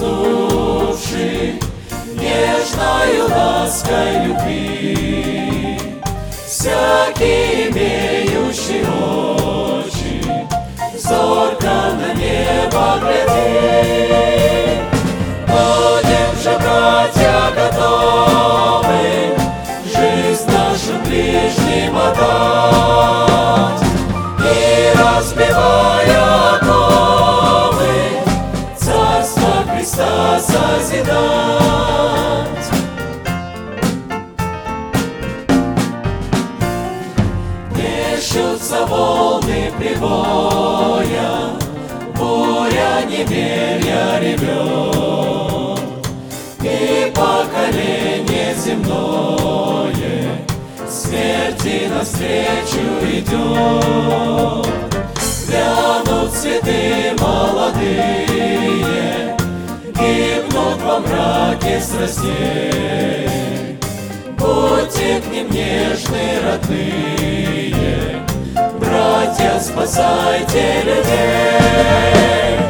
Суши нежною лаской деревья ревет, И поколение земное Смерти навстречу идет. Вянут цветы молодые, Гибнут во мраке страстей. Будьте к ним нежны, родные, Братья, спасайте людей.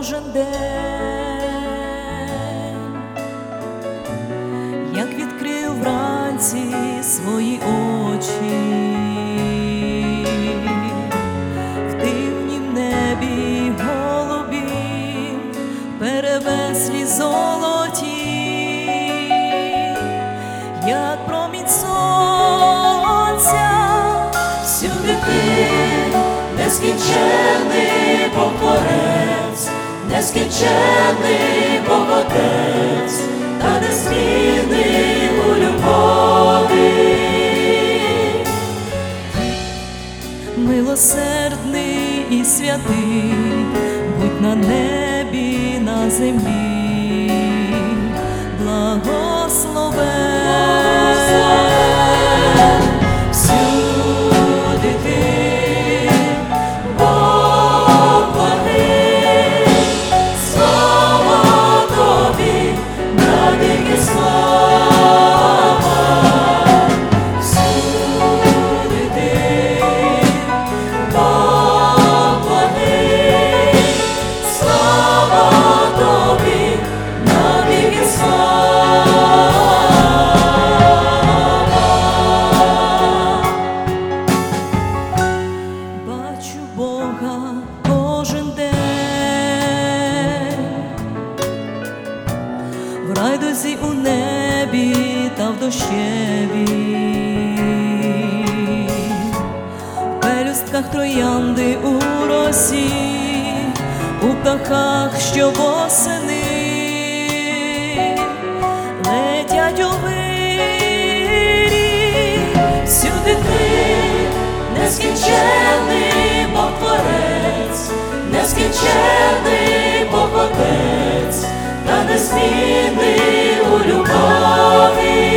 кожен день, як відкрив вранці свої очі, в дивнім небі голубі, перевеслі золоті, як промінь сонця всюди ти нескінчений нескінченний Богатець та незмінний у любові, милосердний і святий, будь на небі, на землі, благословен. птахах, що восени летять у вирі, сюди, ти нескінчений Бог творець, нескінчений Бог отець, та незмінний у любові.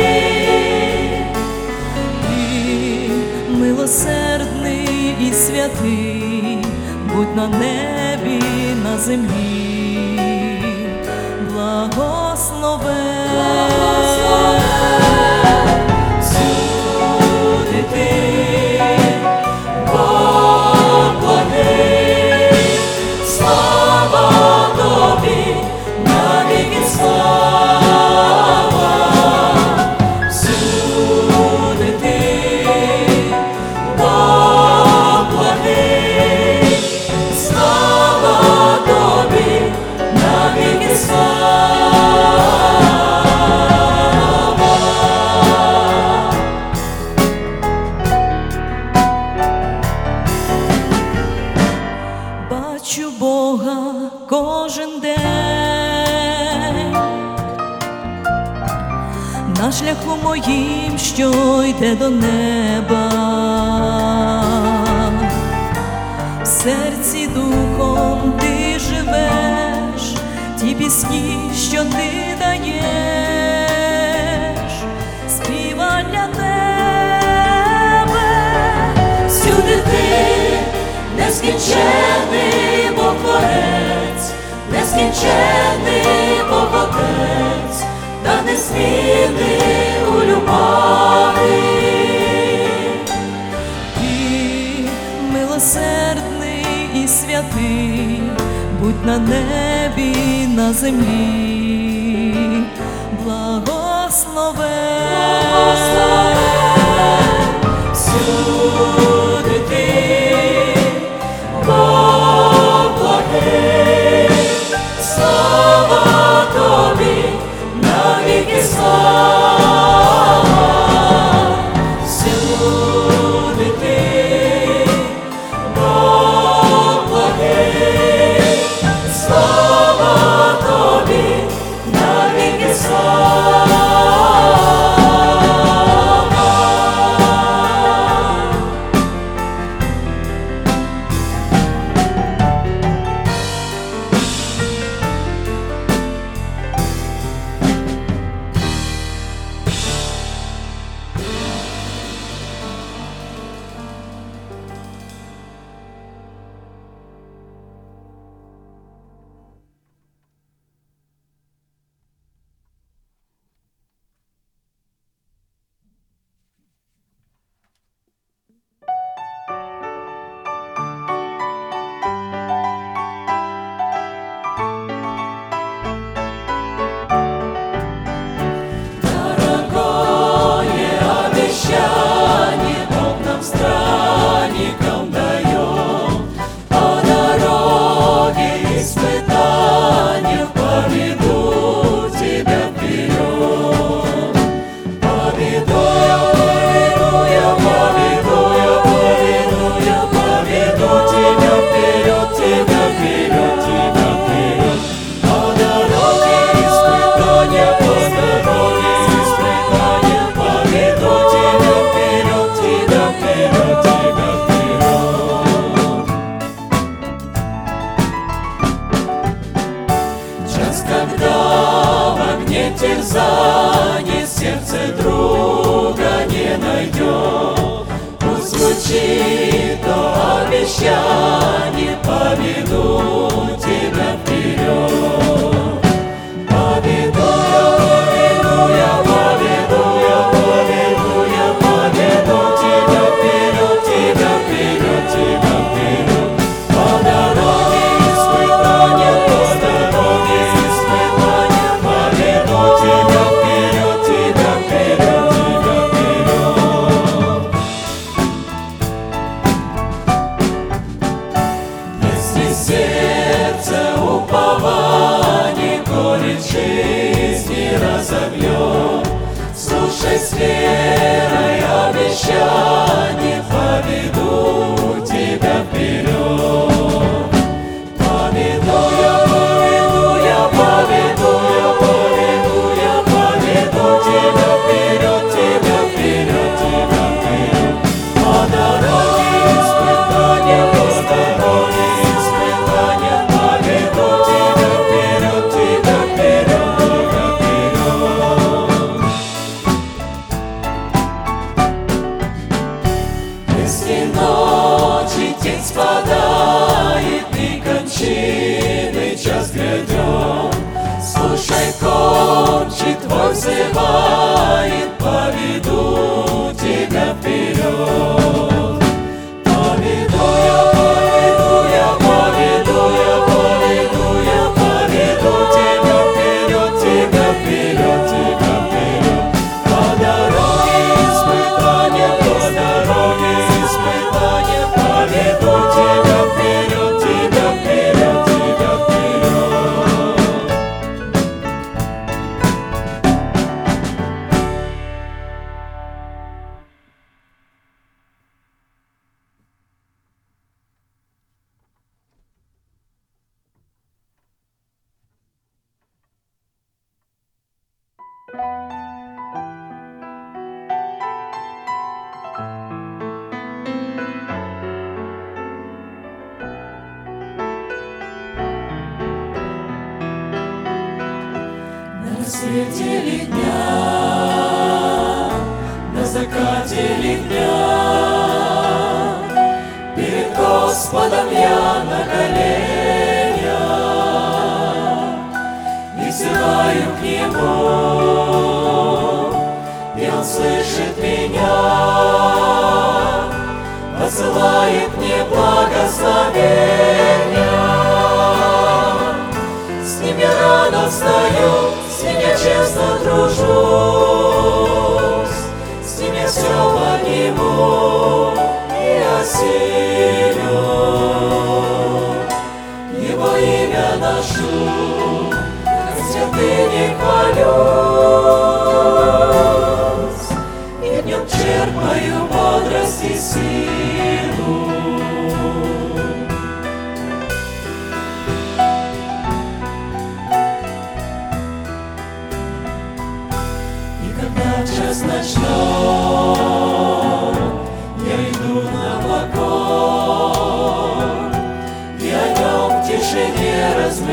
терзаний сердце друга не найдет. Пусть звучит то обещание победу.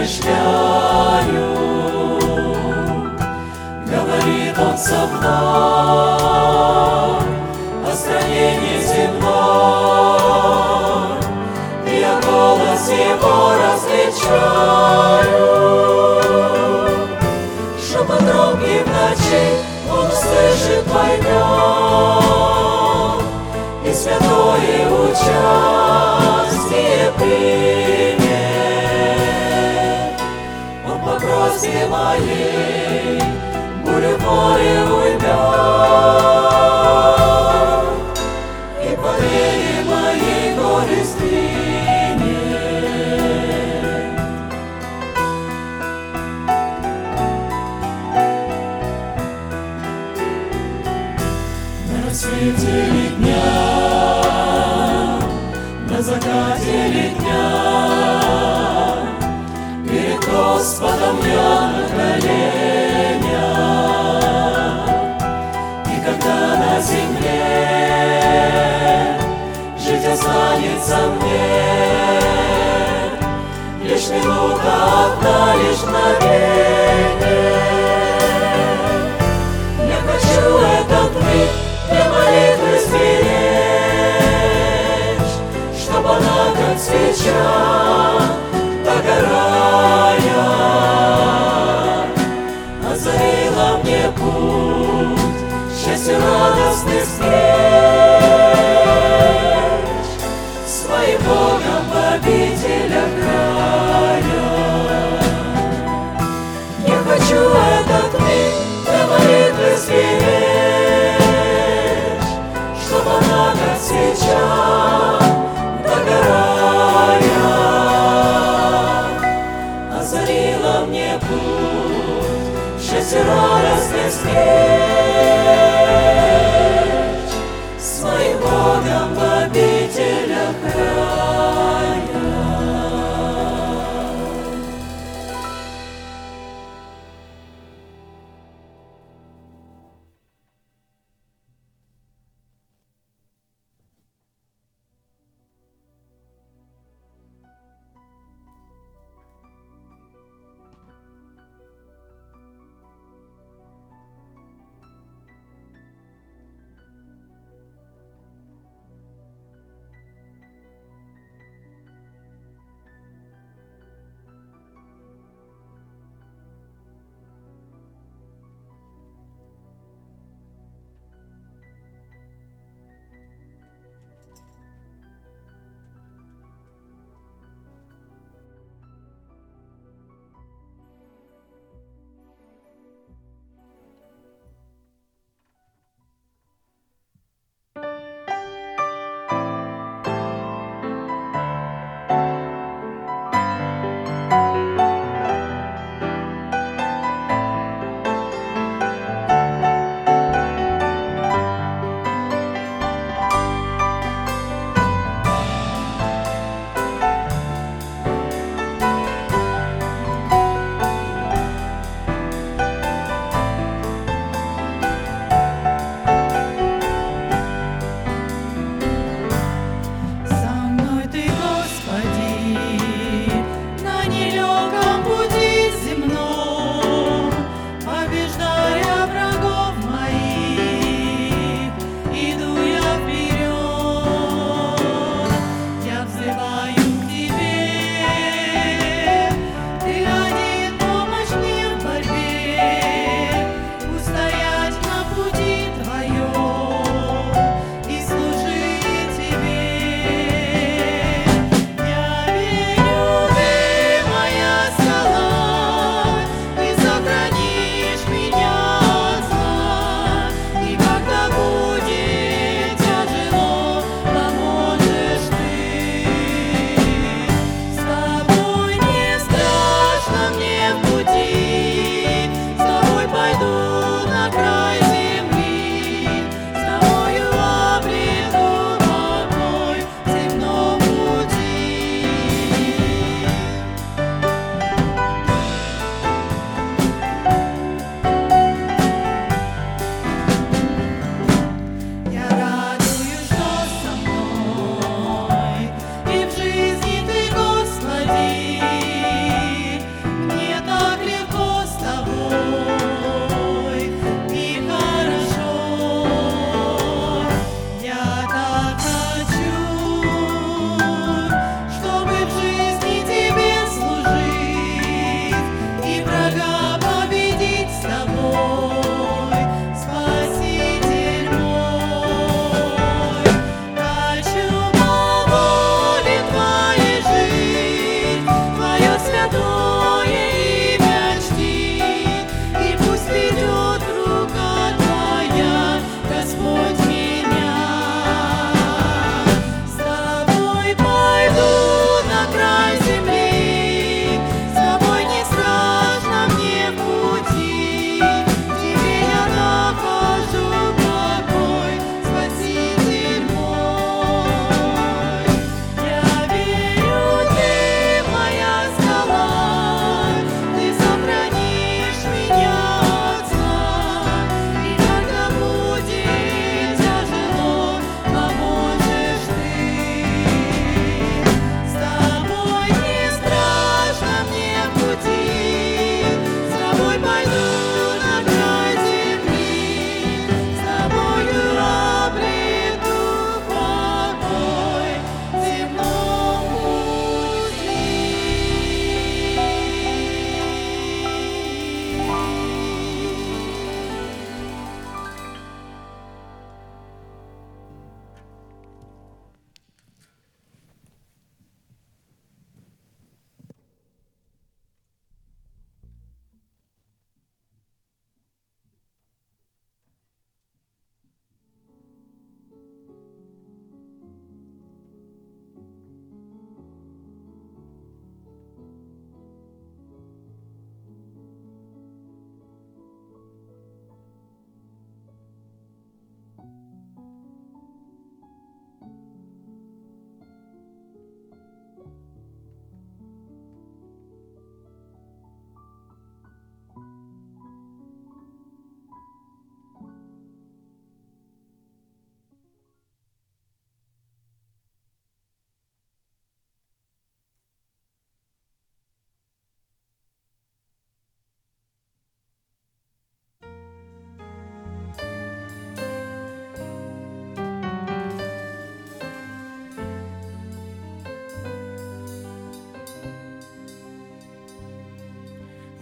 размышляю, говорит он со мной о стране неземной, я голос его различаю. Шепот громкий в ночи он слышит, поймет, и святое участие примет. співає, буря поле уйде. Господом я на коленях. И когда на земле жить останется мне, Лишь минута одна, лишь мгновение. Я хочу этот миг для молитвы Чтоб она, как свеча, догорая, озарила мне путь, счастье радостный встреч,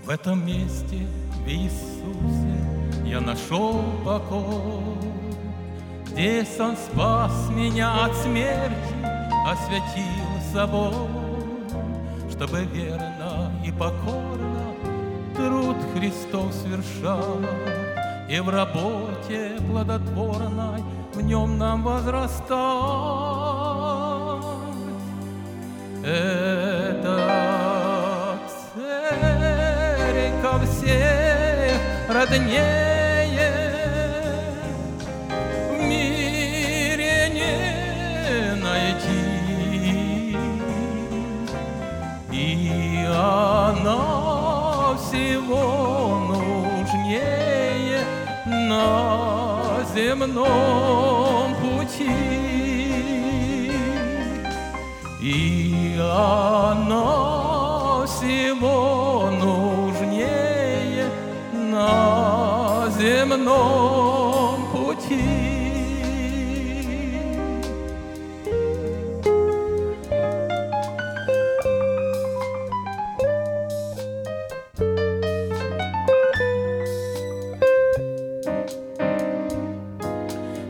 В этом месте, в Иисусе, я нашел покой. Здесь Он спас меня от смерти, осветил собой, чтобы верно и покорно труд Христов совершать и в работе плодотворной в нем нам возрастать. Церковь всех роднее в мире не найти, и она всего нужнее на земном пути. И она всего земном пути.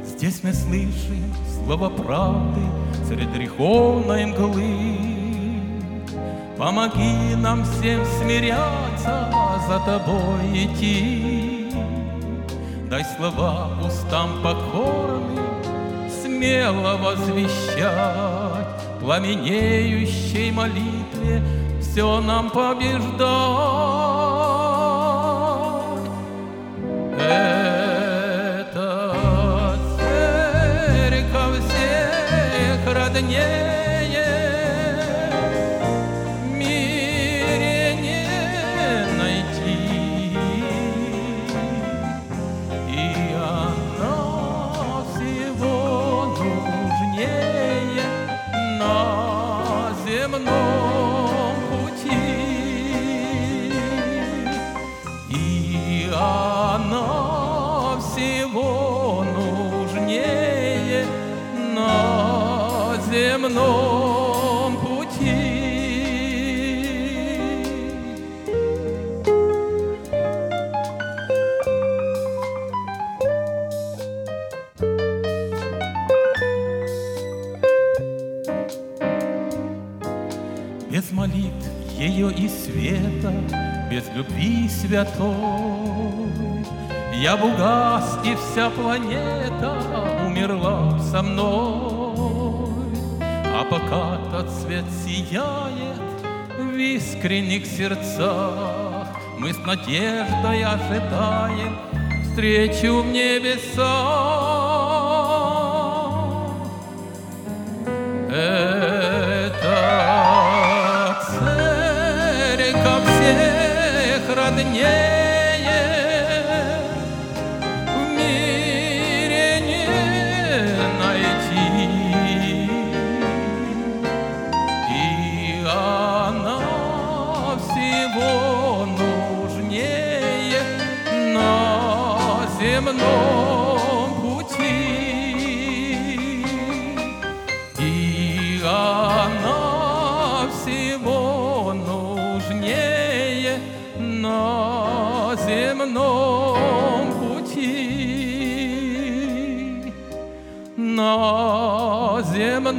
Здесь мы слышим слово правды среди греховной мглы. Помоги нам всем смиряться, за тобой идти. Дай слова устам покорным, смело возвещать, Пламенеющей молитве все нам побеждать. Любви святой, Я б угас, и вся планета умерла со мной. А пока тот свет сияет в искренних сердцах, Мы с надеждой ожидаем встречу в небесах.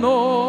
Земном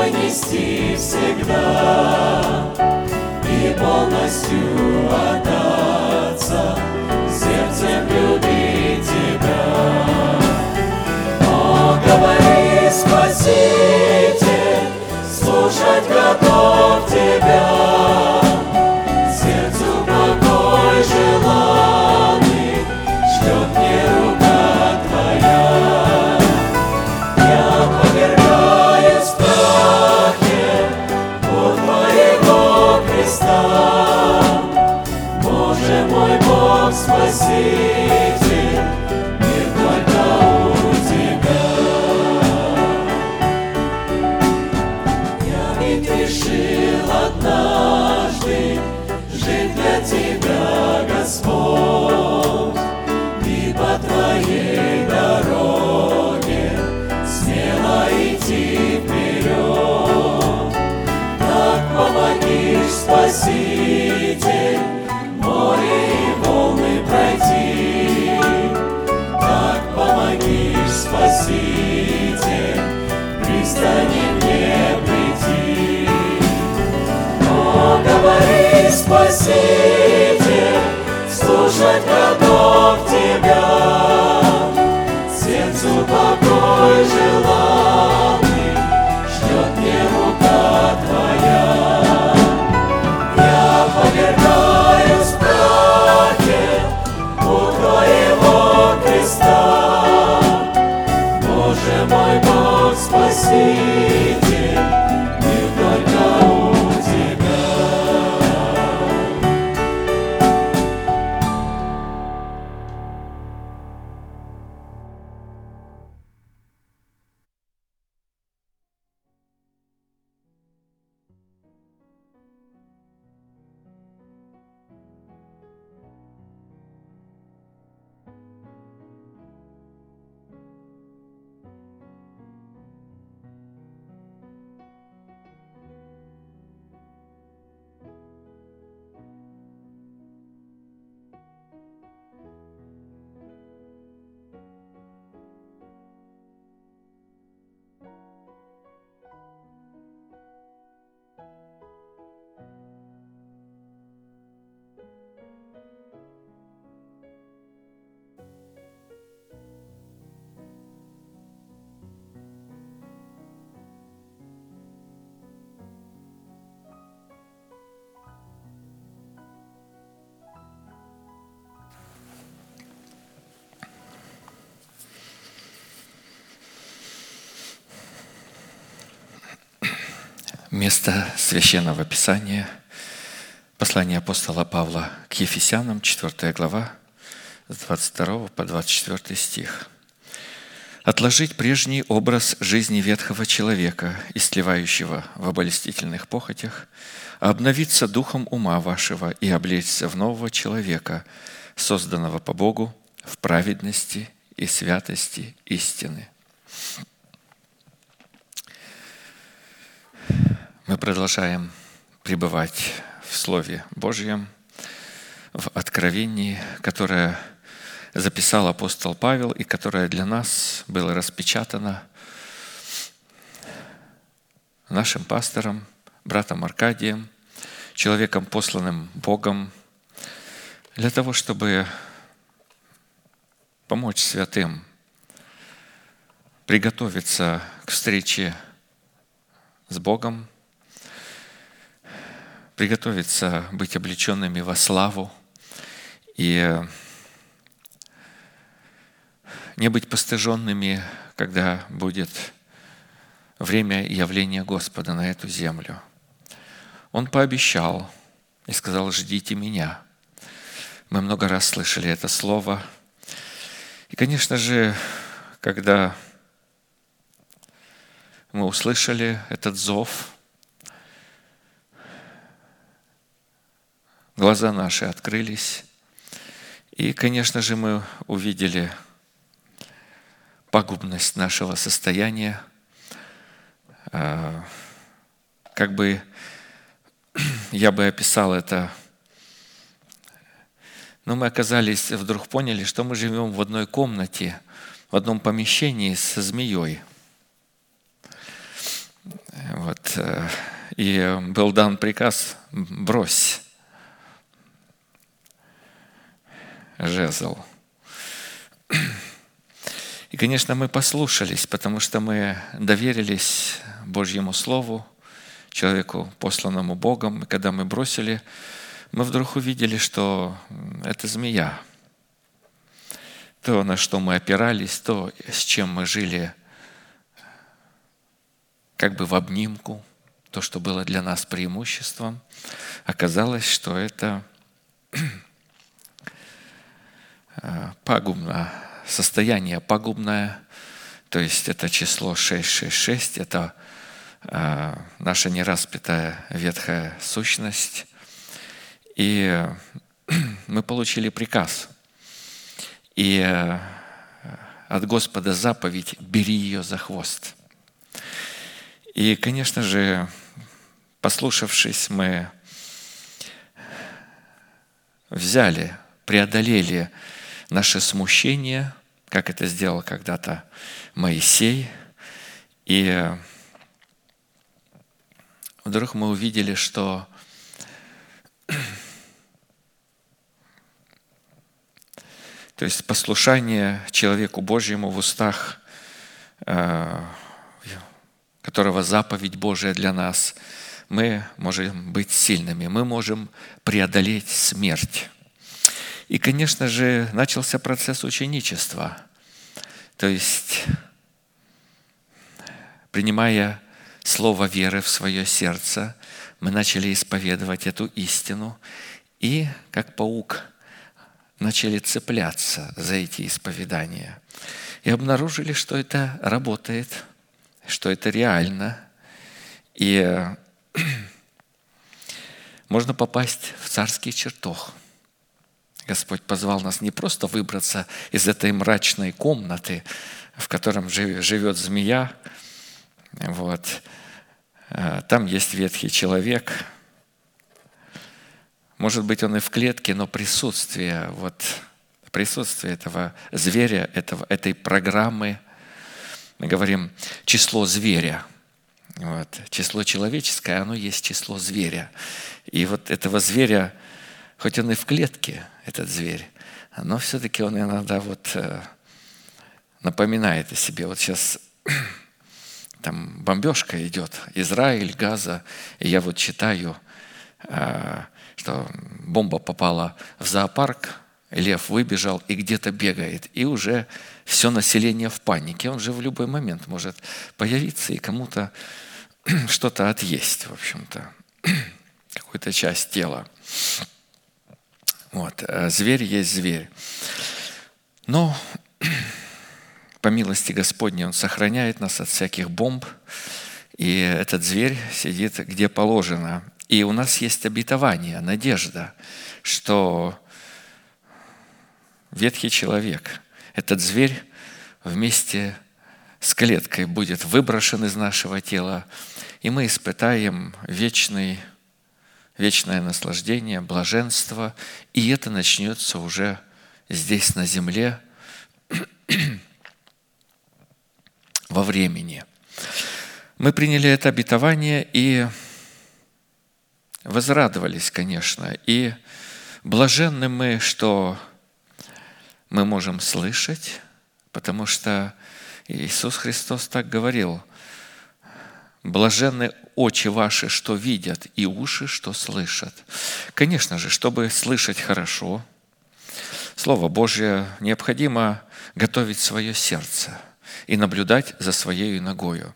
тобой нести всегда и полностью отдаться, сердцем любить тебя. О, говори, Спаситель, слушать готов тебя. ты Спаситель, слушать готов Тебя, сердцу покой желаю. Место священного писания – послание апостола Павла к Ефесянам, 4 глава, с 22 по 24 стих. «Отложить прежний образ жизни ветхого человека, истлевающего в обольстительных похотях, обновиться духом ума вашего и облечься в нового человека, созданного по Богу в праведности и святости истины». Мы продолжаем пребывать в Слове Божьем, в откровении, которое записал апостол Павел и которое для нас было распечатано нашим пастором, братом Аркадием, человеком, посланным Богом, для того, чтобы помочь святым приготовиться к встрече с Богом, приготовиться быть облеченными во славу и не быть постыженными, когда будет время явления Господа на эту землю. Он пообещал и сказал, ждите меня. Мы много раз слышали это слово. И, конечно же, когда мы услышали этот зов, глаза наши открылись. И, конечно же, мы увидели пагубность нашего состояния. А, как бы я бы описал это, но мы оказались, вдруг поняли, что мы живем в одной комнате, в одном помещении со змеей. Вот. Э, и был дан приказ «брось» жезл. И, конечно, мы послушались, потому что мы доверились Божьему Слову, человеку, посланному Богом. И когда мы бросили, мы вдруг увидели, что это змея. То, на что мы опирались, то, с чем мы жили как бы в обнимку, то, что было для нас преимуществом, оказалось, что это пагубно, состояние пагубное, то есть это число 666, это э, наша нераспятая ветхая сущность. И мы получили приказ. И э, от Господа заповедь «бери ее за хвост». И, конечно же, послушавшись, мы взяли, преодолели наше смущение, как это сделал когда-то Моисей. И вдруг мы увидели, что то есть послушание человеку Божьему в устах, э, которого заповедь Божия для нас, мы можем быть сильными, мы можем преодолеть смерть. И, конечно же, начался процесс ученичества. То есть, принимая слово веры в свое сердце, мы начали исповедовать эту истину и, как паук, начали цепляться за эти исповедания. И обнаружили, что это работает, что это реально. И можно попасть в царский чертог – Господь позвал нас не просто выбраться из этой мрачной комнаты, в котором живет змея. Вот. А, там есть ветхий человек. Может быть, он и в клетке, но присутствие, вот, присутствие этого зверя, этого, этой программы, мы говорим число зверя. Вот. Число человеческое, оно есть число зверя. И вот этого зверя хоть он и в клетке, этот зверь, но все-таки он иногда вот э, напоминает о себе. Вот сейчас там бомбежка идет, Израиль, Газа, и я вот читаю, э, что бомба попала в зоопарк, лев выбежал и где-то бегает, и уже все население в панике. Он же в любой момент может появиться и кому-то что-то отъесть, в общем-то, какую-то часть тела. Вот. э, Зверь есть зверь. Но по милости Господней Он сохраняет нас от всяких бомб, и этот зверь сидит где положено. И у нас есть обетование, надежда, что ветхий человек, этот зверь вместе с клеткой будет выброшен из нашего тела, и мы испытаем вечный, вечное наслаждение, блаженство, и это начнется уже здесь на земле во времени. Мы приняли это обетование и возрадовались, конечно, и блаженны мы, что мы можем слышать, потому что Иисус Христос так говорил, «Блаженны очи ваши, что видят, и уши, что слышат». Конечно же, чтобы слышать хорошо, Слово Божье необходимо готовить свое сердце и наблюдать за своей ногою.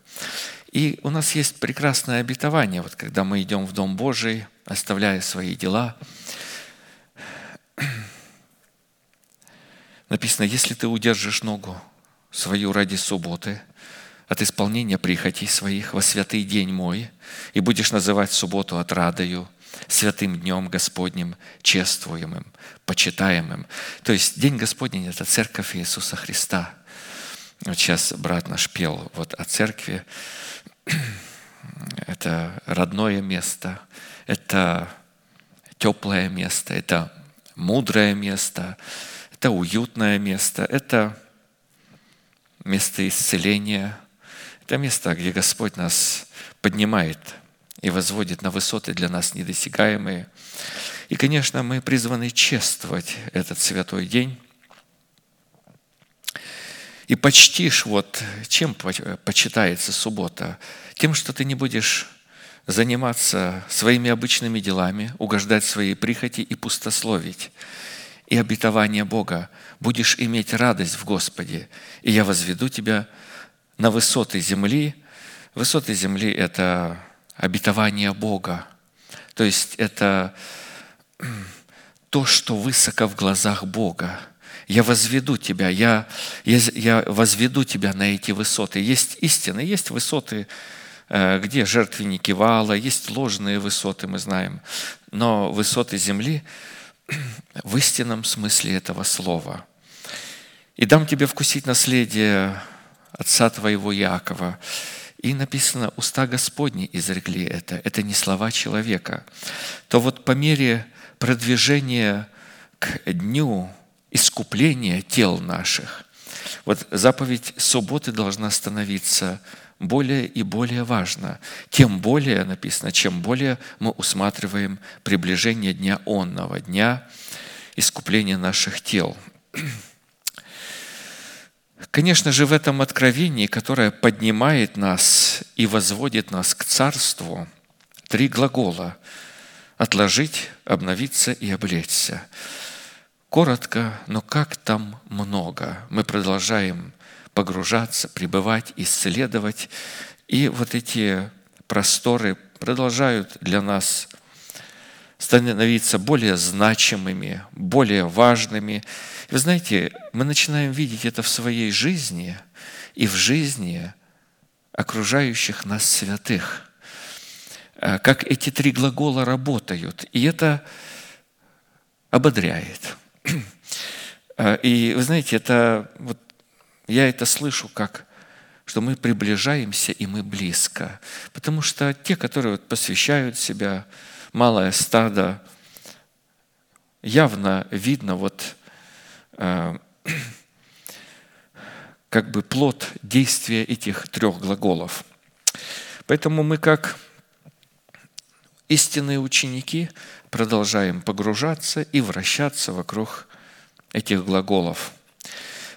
И у нас есть прекрасное обетование, вот когда мы идем в Дом Божий, оставляя свои дела. Написано, если ты удержишь ногу свою ради субботы, от исполнения прихотей своих во святый день мой, и будешь называть субботу отрадою, святым днем Господним, чествуемым, почитаемым. То есть День Господень – это церковь Иисуса Христа. Вот сейчас брат наш пел вот о церкви. Это родное место, это теплое место, это мудрое место, это уютное место, это место исцеления, это место, где Господь нас поднимает и возводит на высоты для нас недосягаемые. И, конечно, мы призваны чествовать этот святой день. И почтишь, вот чем почитается суббота? Тем, что ты не будешь заниматься своими обычными делами, угождать своей прихоти и пустословить. И обетование Бога. Будешь иметь радость в Господе, и я возведу тебя на высоты земли. Высоты земли – это обетование Бога. То есть это то, что высоко в глазах Бога. Я возведу тебя, я, я, я возведу тебя на эти высоты. Есть истины, есть высоты, э, где жертвенники вала, есть ложные высоты, мы знаем. Но высоты земли в истинном смысле этого слова. «И дам тебе вкусить наследие отца твоего Якова». И написано, уста Господни изрекли это. Это не слова человека. То вот по мере продвижения к дню искупления тел наших, вот заповедь субботы должна становиться более и более важна. Тем более, написано, чем более мы усматриваем приближение дня онного, дня искупления наших тел. Конечно же, в этом откровении, которое поднимает нас и возводит нас к Царству, три глагола – отложить, обновиться и облечься. Коротко, но как там много. Мы продолжаем погружаться, пребывать, исследовать. И вот эти просторы продолжают для нас становиться более значимыми, более важными. Вы знаете, мы начинаем видеть это в своей жизни и в жизни окружающих нас святых. Э, как эти три глагола работают. И это ободряет. Э, и вы знаете, это вот я это слышу как что мы приближаемся и мы близко. Потому что те, которые вот посвящают себя, малое стадо, явно видно вот э, как бы плод действия этих трех глаголов. Поэтому мы как истинные ученики продолжаем погружаться и вращаться вокруг этих глаголов.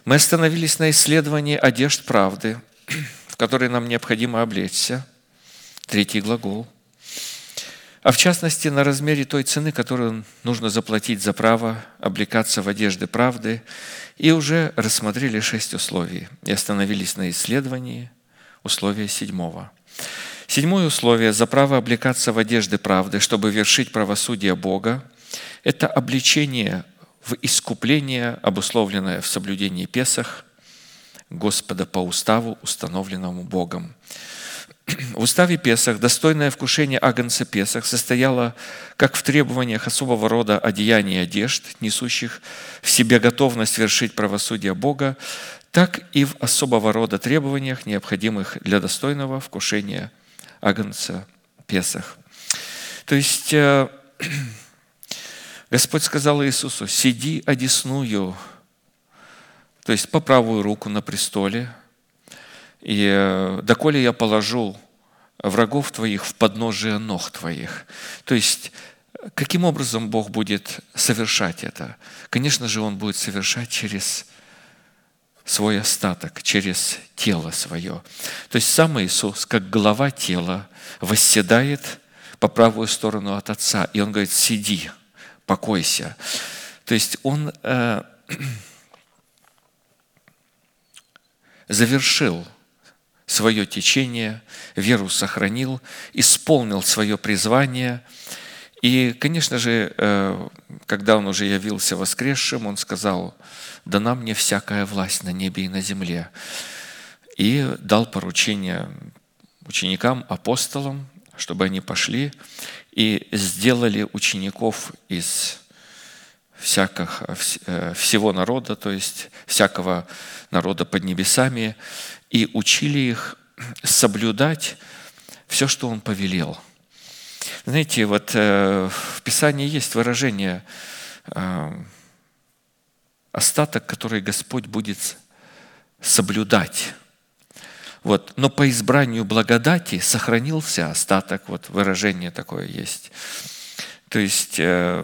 Мы остановились на исследовании одежд правды, в которой нам необходимо облечься. Третий глагол – а в частности на размере той цены, которую нужно заплатить за право облекаться в одежды правды, и уже рассмотрели шесть условий и остановились на исследовании условия седьмого. Седьмое условие за право облекаться в одежды правды, чтобы вершить правосудие Бога, это обличение в искупление, обусловленное в соблюдении Песах Господа по уставу, установленному Богом. В уставе Песах достойное вкушение Агнца Песах состояло как в требованиях особого рода одеяний и одежд, несущих в себе готовность вершить правосудие Бога, так и в особого рода требованиях, необходимых для достойного вкушения Агнца Песах. То есть э, Господь сказал Иисусу, сиди одесную, то есть по правую руку на престоле – и э, доколе я положу врагов твоих в подножие ног твоих. То есть, каким образом Бог будет совершать это? Конечно же, Он будет совершать через свой остаток, через тело свое. То есть сам Иисус, как глава тела, восседает по правую сторону от Отца. И Он говорит, сиди, покойся. То есть Он э, завершил свое течение, веру сохранил, исполнил свое призвание. И, конечно же, э, когда он уже явился воскресшим, он сказал, «Дана мне всякая власть на небе и на земле». И дал поручение ученикам, апостолам, чтобы они пошли и сделали учеников из всяких, э, всего народа, то есть всякого народа под небесами, и учили их соблюдать все, что Он повелел. Знаете, вот э, в Писании есть выражение э, остаток, который Господь будет соблюдать. Вот. Но по избранию благодати сохранился остаток, вот выражение такое есть. То есть э,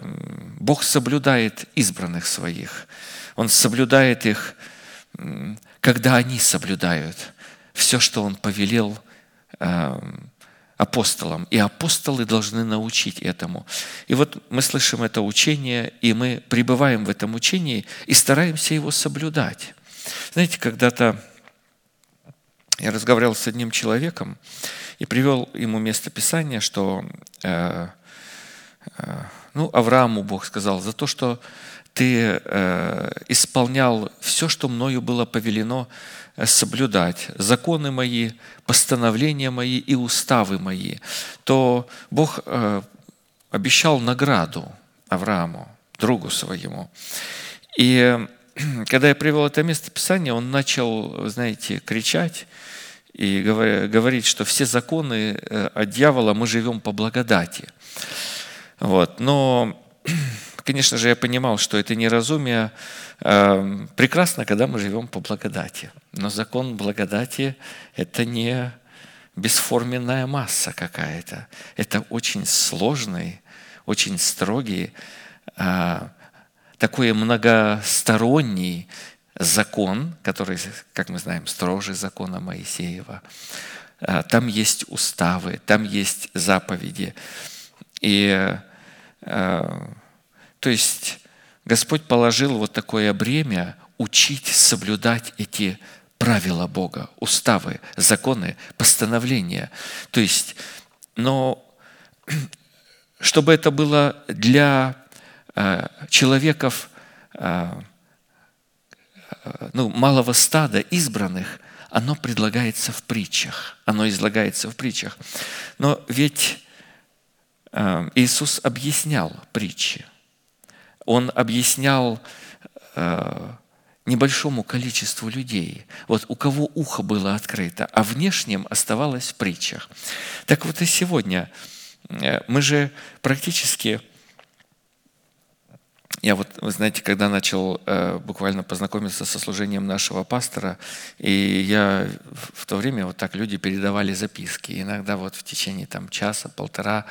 Бог соблюдает избранных своих. Он соблюдает их когда они соблюдают все, что Он повелел эм, апостолам. И апостолы должны научить этому. И вот мы слышим это учение, и мы пребываем в этом учении и стараемся его соблюдать. Знаете, когда-то я разговаривал с одним человеком и привел ему место Писания, что э, э, ну, Аврааму Бог сказал за то, что ты э, исполнял все, что мною было повелено э, соблюдать, законы мои, постановления мои и уставы мои, то Бог э, обещал награду Аврааму, другу своему. И когда я привел это место Писания, он начал, знаете, кричать и говорить, что все законы от дьявола мы живем по благодати. Вот. Но Конечно же, я понимал, что это неразумие. Эм, прекрасно, когда мы живем по благодати. Но закон благодати – это не бесформенная масса какая-то. Это очень сложный, очень строгий, а, такой многосторонний закон, который, как мы знаем, строже закона Моисеева. А, там есть уставы, там есть заповеди. И э, то есть Господь положил вот такое бремя учить соблюдать эти правила Бога, уставы, законы, постановления. То есть, но чтобы это было для э, человеков э, ну, малого стада, избранных, оно предлагается в притчах. Оно излагается в притчах. Но ведь э, Иисус объяснял притчи он объяснял э, небольшому количеству людей, вот у кого ухо было открыто, а внешнем оставалось в притчах. Так вот и сегодня э, мы же практически я вот, вы знаете, когда начал э, буквально познакомиться со служением нашего пастора, и я в то время вот так люди передавали записки. Иногда вот в течение там часа, полтора,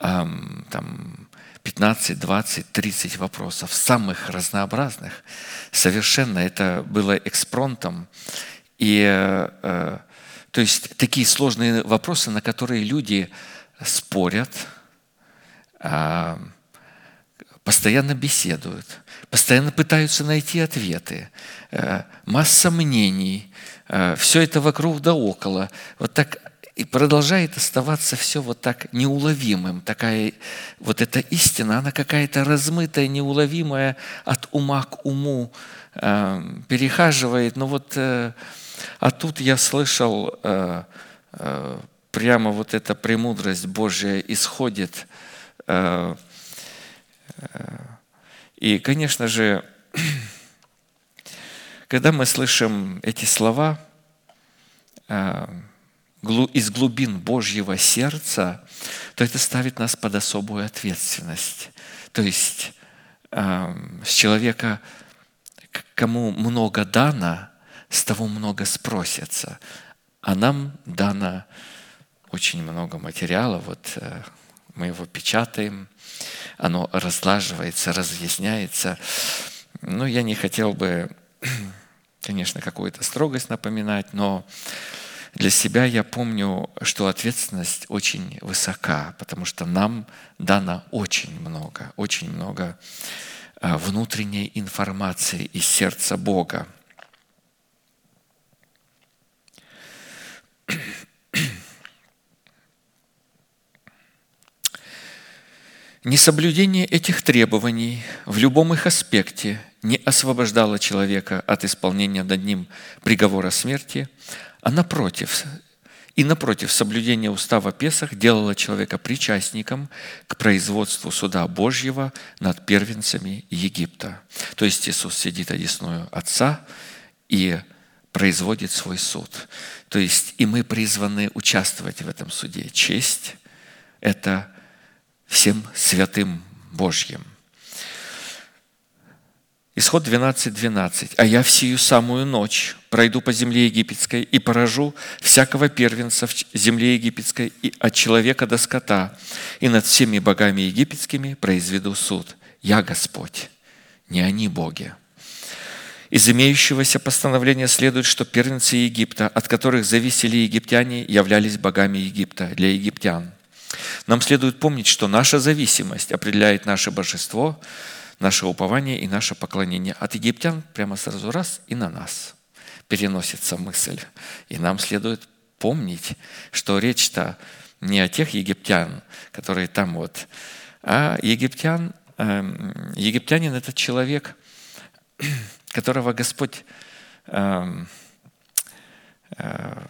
там 15, 20, 30 вопросов, самых разнообразных. Совершенно это было экспронтом. И, э, то есть такие сложные вопросы, на которые люди спорят, э, постоянно беседуют, постоянно пытаются найти ответы, э, масса мнений, э, все это вокруг да около. Вот так И продолжает оставаться все вот так неуловимым. Такая вот эта истина, она какая-то размытая, неуловимая от ума к уму, э, перехаживает. Но вот, э, а тут я слышал, э, э, прямо вот эта премудрость Божья исходит. Э, э, и, конечно же, когда мы слышим эти слова э, из глубин Божьего сердца, то это ставит нас под особую ответственность. То есть э, с человека, кому много дано, с того много спросятся. А нам дано очень много материала. Вот э, мы его печатаем, оно разлаживается, разъясняется. Ну, я не хотел бы конечно, какую-то строгость напоминать, но для себя я помню, что ответственность очень высока, потому что нам дано очень много, очень много а, внутренней информации из сердца Бога. Несоблюдение этих требований в любом их аспекте не освобождало человека от исполнения над ним приговора смерти, а напротив, и напротив, соблюдение устава Песах делало человека причастником к производству суда Божьего над первенцами Египта. То есть Иисус сидит одесную Отца и производит свой суд. То есть и мы призваны участвовать в этом суде. Честь – это всем святым Божьим. Исход 12, 12. «А я в самую ночь пройду по земле египетской и поражу всякого первенца в земле египетской и от человека до скота, и над всеми богами египетскими произведу суд. Я Господь, не они боги». Из имеющегося постановления следует, что первенцы Египта, от которых зависели египтяне, являлись богами Египта для египтян. Нам следует помнить, что наша зависимость определяет наше божество, наше упование и наше поклонение. От египтян прямо сразу раз и на нас переносится мысль. И нам следует помнить, что речь-то не о тех египтян, которые там вот, а египтян, э, египтянин – это человек, которого Господь э, э,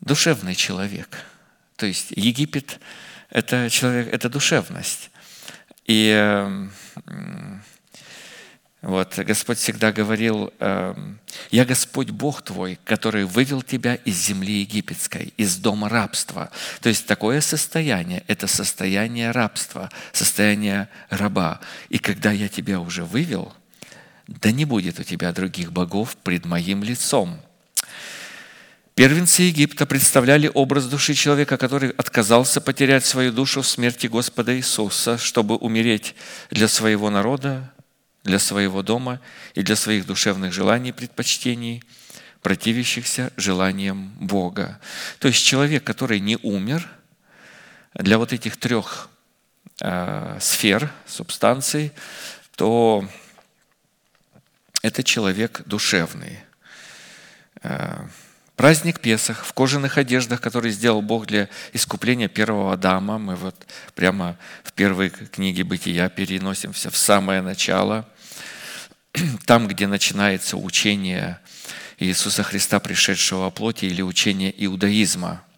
душевный человек – то есть Египет – это человек, это душевность. И эм, вот Господь всегда говорил, эм, «Я Господь Бог твой, который вывел тебя из земли египетской, из дома рабства». То есть такое состояние – это состояние рабства, состояние раба. И когда я тебя уже вывел, да не будет у тебя других богов пред моим лицом – Первенцы Египта представляли образ души человека, который отказался потерять свою душу в смерти Господа Иисуса, чтобы умереть для своего народа, для своего дома и для своих душевных желаний и предпочтений, противящихся желаниям Бога. То есть человек, который не умер, для вот этих трех э, сфер, субстанций, то это человек душевный. Э, Праздник Песах в кожаных одеждах, который сделал Бог для искупления первого Адама. Мы вот прямо в первой книге Бытия переносимся в самое начало, там, где начинается учение Иисуса Христа, пришедшего во плоти, или учение иудаизма –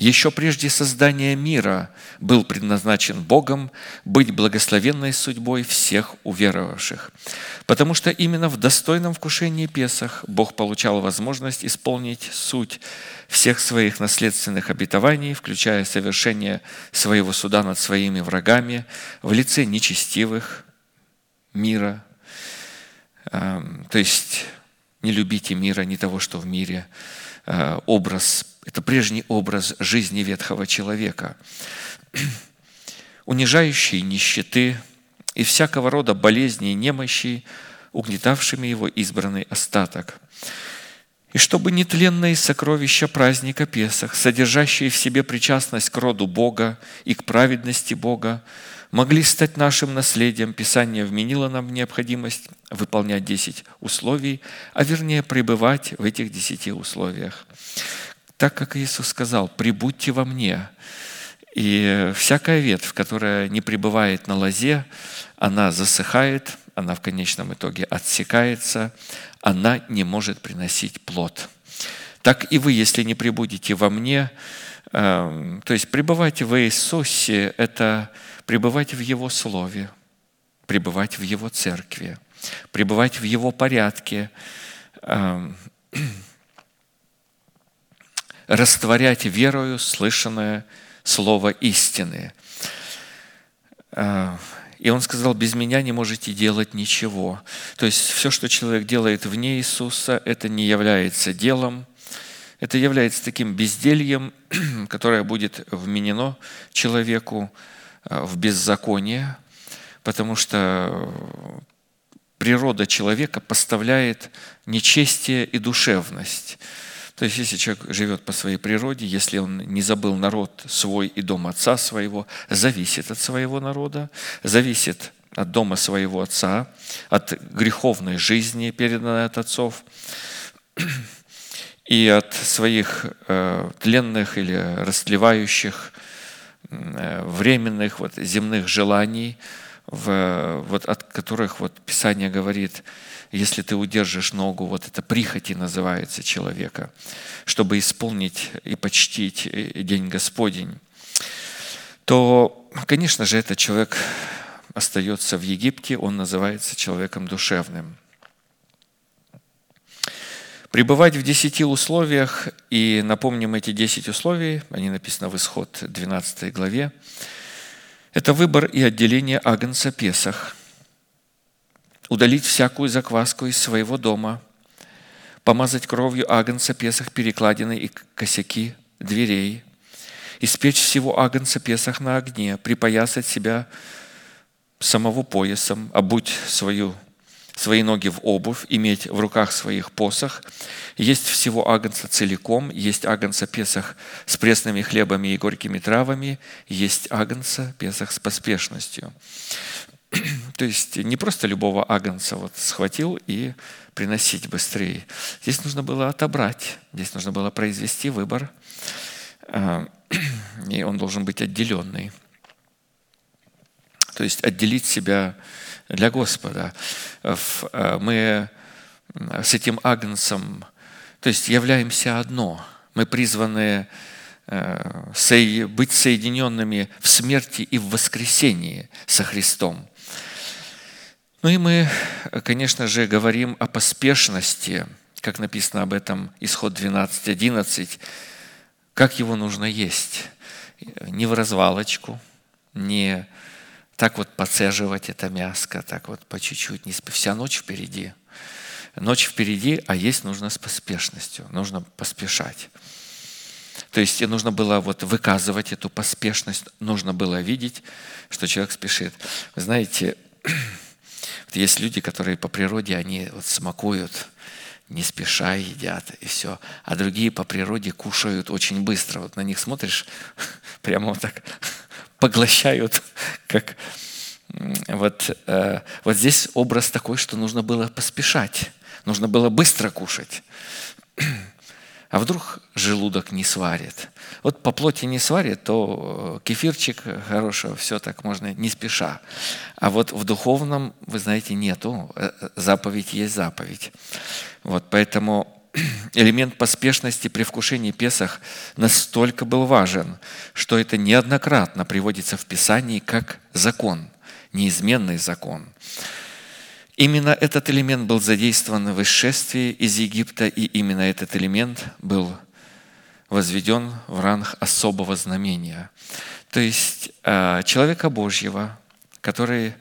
еще прежде создания мира был предназначен Богом быть благословенной судьбой всех уверовавших. Потому что именно в достойном вкушении Песах Бог получал возможность исполнить суть всех своих наследственных обетований, включая совершение своего суда над своими врагами в лице нечестивых мира. Эм, то есть не любите мира, не того, что в мире. Э, образ это прежний образ жизни ветхого человека, унижающий нищеты и всякого рода болезни и немощи, угнетавшими его избранный остаток. И чтобы нетленные сокровища праздника Песах, содержащие в себе причастность к роду Бога и к праведности Бога, могли стать нашим наследием, Писание вменило нам необходимость выполнять 10 условий, а вернее пребывать в этих 10 условиях. Так как Иисус сказал, «Прибудьте во мне». И всякая ветвь, которая не пребывает на лозе, она засыхает, она в конечном итоге отсекается, она не может приносить плод. Так и вы, если не прибудете во мне, э, то есть пребывать в Иисусе – это пребывать в Его Слове, пребывать в Его Церкви, пребывать в Его порядке, э, растворять верою слышанное Слово истины. Э, и он сказал, без меня не можете делать ничего. То есть все, что человек делает вне Иисуса, это не является делом, это является таким бездельем, которое будет вменено человеку э, в беззаконие, потому что природа человека поставляет нечестие и душевность. То есть, если человек живет по своей природе, если он не забыл народ свой и дом отца своего, зависит от своего народа, зависит от дома своего отца, от греховной жизни, переданной от отцов, и от своих э, тленных или растлевающих, э, временных вот, земных желаний, в, вот, от которых вот, Писание говорит – если ты удержишь ногу, вот это прихоти называется человека, чтобы исполнить и почтить День Господень, то, конечно же, этот человек остается в Египте, он называется человеком душевным. Пребывать в десяти условиях, и напомним эти десять условий, они написаны в Исход 12 главе, это выбор и отделение Агнца Песах – удалить всякую закваску из своего дома, помазать кровью агнца Песах перекладины и косяки дверей, испечь всего агнца Песах на огне, припоясать себя самого поясом, обуть свою, свои ноги в обувь, иметь в руках своих посох, есть всего агнца целиком, есть агнца Песах с пресными хлебами и горькими травами, есть агнца Песах с поспешностью. То есть не просто любого агнца вот схватил и приносить быстрее. Здесь нужно было отобрать, здесь нужно было произвести выбор, а, и он должен быть отделенный. То есть отделить себя для Господа. А, мы с этим агнцем, то есть являемся одно. Мы призваны а, быть соединенными в смерти и в воскресении со Христом. Ну и мы, конечно же, говорим о поспешности, как написано об этом исход 12.11, как его нужно есть. Не в развалочку, не так вот поцеживать это мяско, так вот по чуть-чуть, не вся ночь впереди. Ночь впереди, а есть нужно с поспешностью, нужно поспешать. То есть нужно было вот выказывать эту поспешность, нужно было видеть, что человек спешит. Вы знаете, вот есть люди, которые по природе, они вот смакуют, не спеша едят, и все. А другие по природе кушают очень быстро. Вот на них смотришь, прямо вот так поглощают, как вот, э, вот здесь образ такой, что нужно было поспешать, нужно было быстро кушать. А вдруг желудок не сварит? Вот по плоти не сварит, то э, кефирчик хорошего, все так можно не спеша. А вот в духовном, вы знаете, нету. Э, заповедь есть заповедь. Вот поэтому элемент поспешности при вкушении Песах настолько был важен, что это неоднократно приводится в Писании как закон, неизменный закон. Именно этот элемент был задействован в исшествии из Египта, и именно этот элемент был возведен в ранг особого знамения. То есть э, человека Божьего, который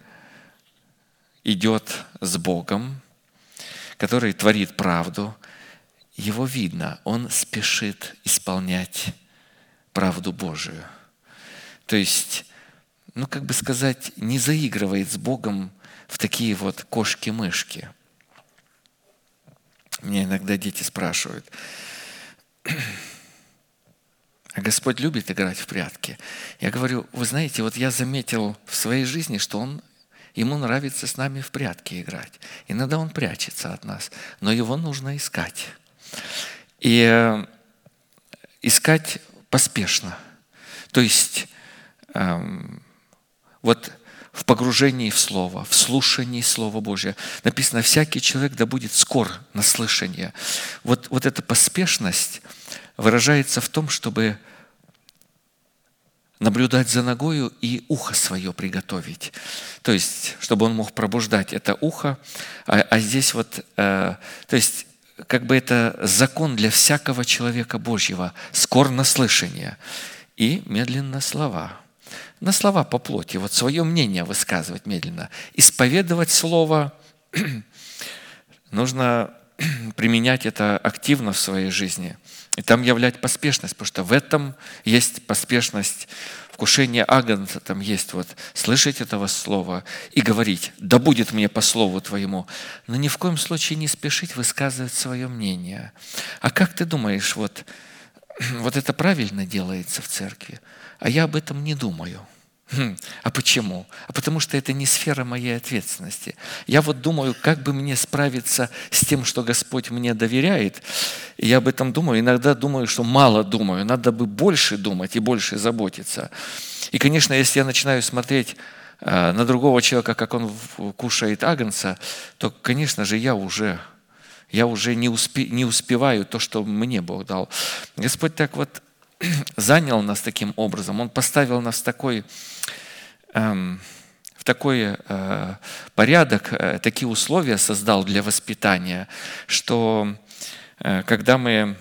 идет с Богом, который творит правду, его видно, он спешит исполнять правду Божию. То есть, ну как бы сказать, не заигрывает с Богом в такие вот кошки-мышки. Меня иногда дети спрашивают, а Господь любит играть в прятки. Я говорю, вы знаете, вот я заметил в своей жизни, что Он, Ему нравится с нами в прятки играть. Иногда Он прячется от нас, но Его нужно искать. И э, искать поспешно. То есть эм, вот в погружении в Слово, в слушании Слова Божия. Написано, всякий человек да будет скор на слышание. Вот, вот эта поспешность выражается в том, чтобы наблюдать за ногою и ухо свое приготовить. То есть, чтобы он мог пробуждать это ухо. А, а здесь вот, э, то есть, как бы это закон для всякого человека Божьего. Скор на слышание и медленно слова – на слова по плоти, вот свое мнение высказывать медленно. Исповедовать слово, нужно применять это активно в своей жизни. И там являть поспешность, потому что в этом есть поспешность, вкушение агнца там есть. Вот слышать этого слова и говорить, да будет мне по слову твоему. Но ни в коем случае не спешить высказывать свое мнение. А как ты думаешь, вот, вот это правильно делается в церкви? А я об этом не думаю. Хм, а почему? А потому что это не сфера моей ответственности. Я вот думаю, как бы мне справиться с тем, что Господь мне доверяет. Я об этом думаю. Иногда думаю, что мало думаю. Надо бы больше думать и больше заботиться. И, конечно, если я начинаю смотреть э, на другого человека, как он кушает агнца, то, конечно же, я уже, я уже не, успе, не успеваю то, что мне Бог дал. Господь так вот занял нас таким образом, Он поставил нас в такой, в такой э, порядок, э, такие условия создал для воспитания, что э, когда мы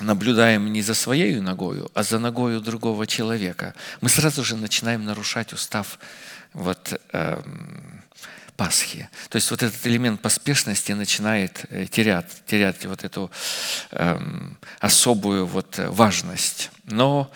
наблюдаем не за своей ногою, а за ногою другого человека, мы сразу же начинаем нарушать устав вот, эм, Пасхи. То есть вот этот элемент поспешности начинает э, терять, терять вот эту эм, особую вот важность. Но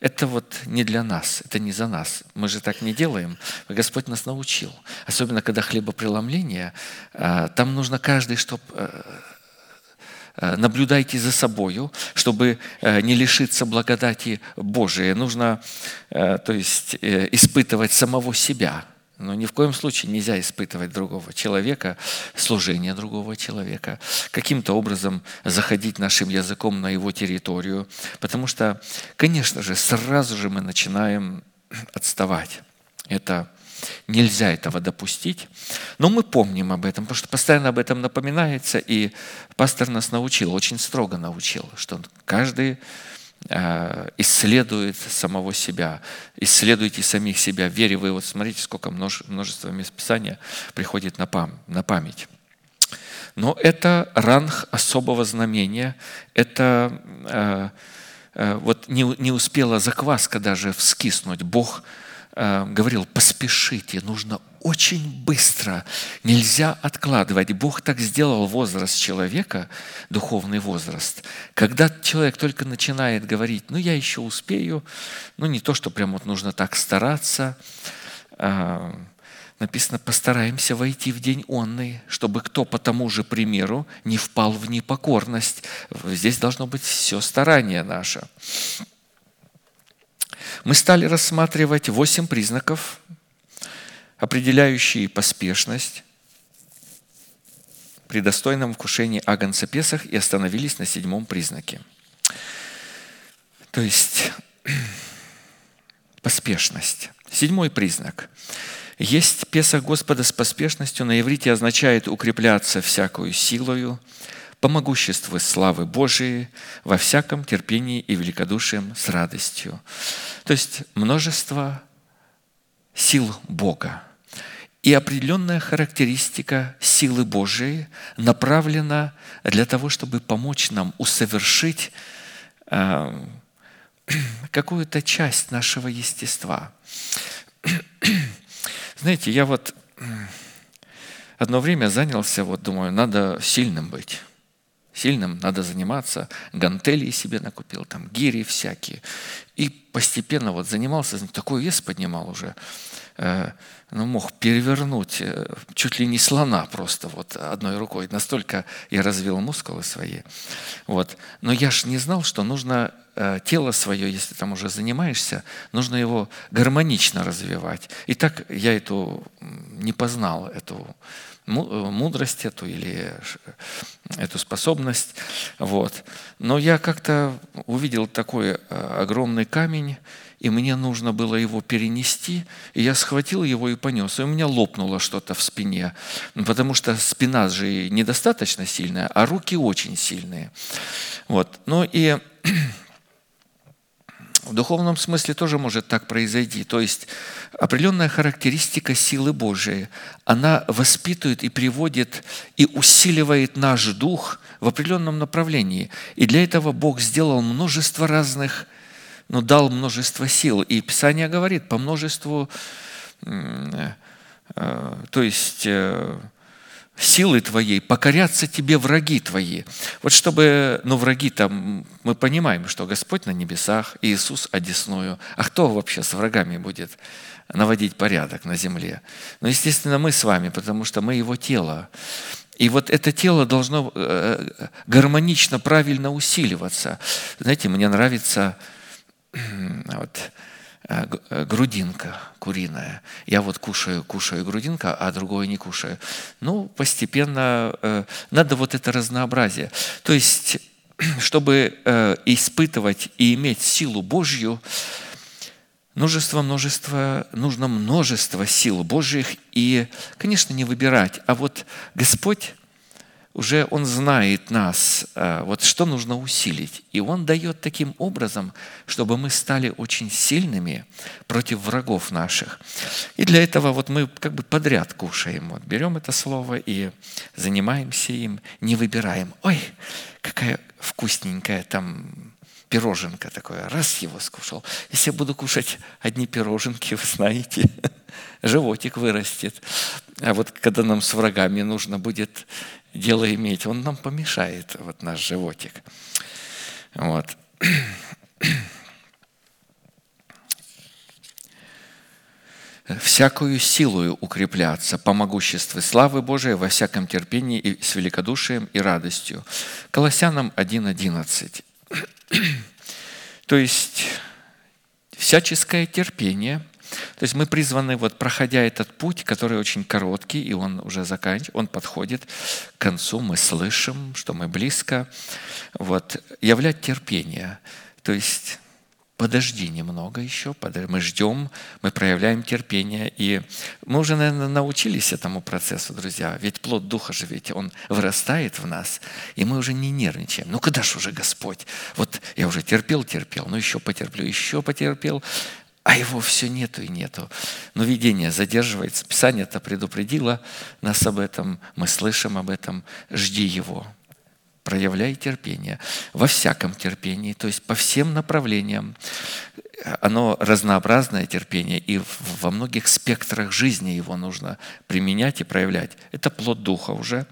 это вот не для нас, это не за нас. Мы же так не делаем. Господь нас научил. Особенно, когда хлебопреломление, э, там нужно каждый, чтобы э, наблюдайте за собою, чтобы не лишиться благодати Божией. Нужно то есть, испытывать самого себя – но ни в коем случае нельзя испытывать другого человека, служение другого человека, каким-то образом заходить нашим языком на его территорию, потому что, конечно же, сразу же мы начинаем отставать. Это нельзя этого допустить, но мы помним об этом, потому что постоянно об этом напоминается, и пастор нас научил, очень строго научил, что каждый исследует самого себя, исследуйте самих себя. Вере вы, вот смотрите, сколько множество мест Писания приходит на память. Но это ранг особого знамения, это э, э, вот не, не успела закваска даже вскиснуть. Бог Э, говорил, поспешите, нужно очень быстро, нельзя откладывать. Бог так сделал возраст человека, духовный возраст. Когда человек только начинает говорить, ну я еще успею, ну не то, что прям вот нужно так стараться, э, написано, постараемся войти в день онный, чтобы кто по тому же примеру не впал в непокорность. Здесь должно быть все старание наше мы стали рассматривать восемь признаков, определяющие поспешность при достойном вкушении Агнца Песах и остановились на седьмом признаке. То есть поспешность. Седьмой признак. Есть Песах Господа с поспешностью на иврите означает укрепляться всякую силою, по могуществу славы Божией, во всяком терпении и великодушием с радостью. То есть множество сил Бога. И определенная характеристика силы Божией направлена для того, чтобы помочь нам усовершить э, какую-то часть нашего естества. Знаете, я вот одно время занялся, вот думаю, надо сильным быть сильным надо заниматься. Гантели себе накупил, там гири всякие. И постепенно вот занимался, такой вес поднимал уже. э, ну, мог перевернуть э, чуть ли не слона просто вот одной рукой. Настолько я развил мускулы свои. Вот. Но я ж не знал, что нужно э, тело свое, если там уже занимаешься, нужно его гармонично развивать. И так я эту не познал, эту мудрость эту или эту способность. Вот. Но я как-то увидел такой огромный камень, и мне нужно было его перенести, и я схватил его и понес, и у меня лопнуло что-то в спине, потому что спина же недостаточно сильная, а руки очень сильные. Вот. Ну и в духовном смысле тоже может так произойти. То есть определенная характеристика силы Божией, она воспитывает и приводит и усиливает наш дух в определенном направлении. И для этого Бог сделал множество разных но дал множество сил. И Писание говорит, по множеству, э, то есть э, силы твоей, покорятся тебе враги твои. Вот чтобы, ну враги там, мы понимаем, что Господь на небесах, Иисус одесную. А кто вообще с врагами будет наводить порядок на земле? Ну, естественно, мы с вами, потому что мы Его тело. И вот это тело должно э, гармонично, правильно усиливаться. Знаете, мне нравится вот, грудинка куриная. Я вот кушаю, кушаю грудинка, а другое не кушаю. Ну, постепенно э, надо вот это разнообразие. То есть, чтобы испытывать и иметь силу Божью, множество, множество, нужно множество сил Божьих и, конечно, не выбирать. А вот Господь уже Он знает нас, э, вот что нужно усилить. И Он дает таким образом, чтобы мы стали очень сильными против врагов наших. И для этого вот мы как бы подряд кушаем. Вот берем это слово и занимаемся им, не выбираем. Ой, какая вкусненькая там пироженка такое. Раз его скушал. Если я буду кушать одни пироженки, вы знаете, животик вырастет. А вот когда нам с врагами нужно будет дело иметь, он нам помешает, вот наш животик. Вот. всякую силою укрепляться по могуществу славы Божией во всяком терпении и с великодушием и радостью. Колоссянам 1.11. То есть всяческое терпение – то есть мы призваны, вот проходя этот путь, который очень короткий, и он уже заканчивается, он подходит к концу, мы слышим, что мы близко, вот, являть терпение. То есть подожди немного еще, мы ждем, мы проявляем терпение. И мы уже, наверное, научились этому процессу, друзья. Ведь плод Духа же, ведь он вырастает в нас, и мы уже не нервничаем. Ну, когда же уже Господь? Вот я уже терпел, терпел, ну еще потерплю, еще потерпел а его все нету и нету. Но видение задерживается. Писание это предупредило нас об этом, мы слышим об этом. Жди его. Проявляй терпение во всяком терпении, то есть по всем направлениям. Оно разнообразное терпение, и во многих спектрах жизни его нужно применять и проявлять. Это плод духа уже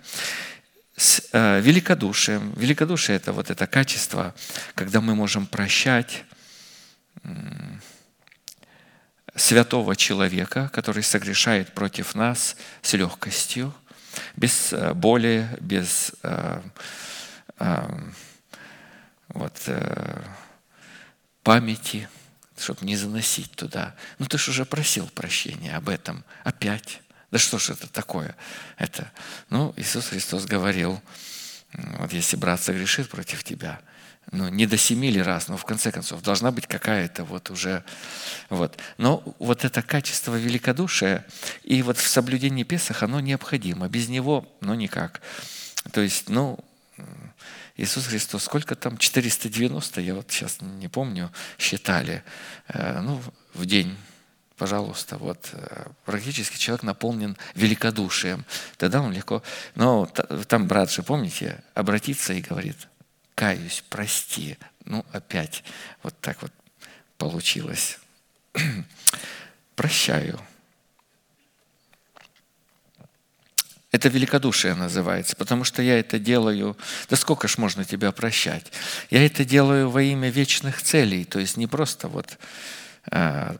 с э, великодушием. Великодушие – это вот это качество, когда мы можем прощать, святого человека, который согрешает против нас с легкостью, без э, боли, без э, э, вот, э, памяти, чтобы не заносить туда. Ну ты же уже просил прощения об этом. Опять. Да что ж это такое? Это, ну, Иисус Христос говорил, вот если брат согрешит против тебя – ну, не до семи ли раз, но в конце концов должна быть какая-то вот уже... Вот. Но вот это качество великодушия и вот в соблюдении Песах оно необходимо. Без него, ну, никак. То есть, ну, Иисус Христос, сколько там, 490, я вот сейчас не помню, считали, э, ну, в день пожалуйста, вот э, практически человек наполнен великодушием. Тогда он легко... Но там брат же, помните, обратится и говорит, каюсь, прости. Ну, опять вот так вот получилось. Прощаю. Это великодушие называется, потому что я это делаю, да сколько ж можно тебя прощать? Я это делаю во имя вечных целей, то есть не просто вот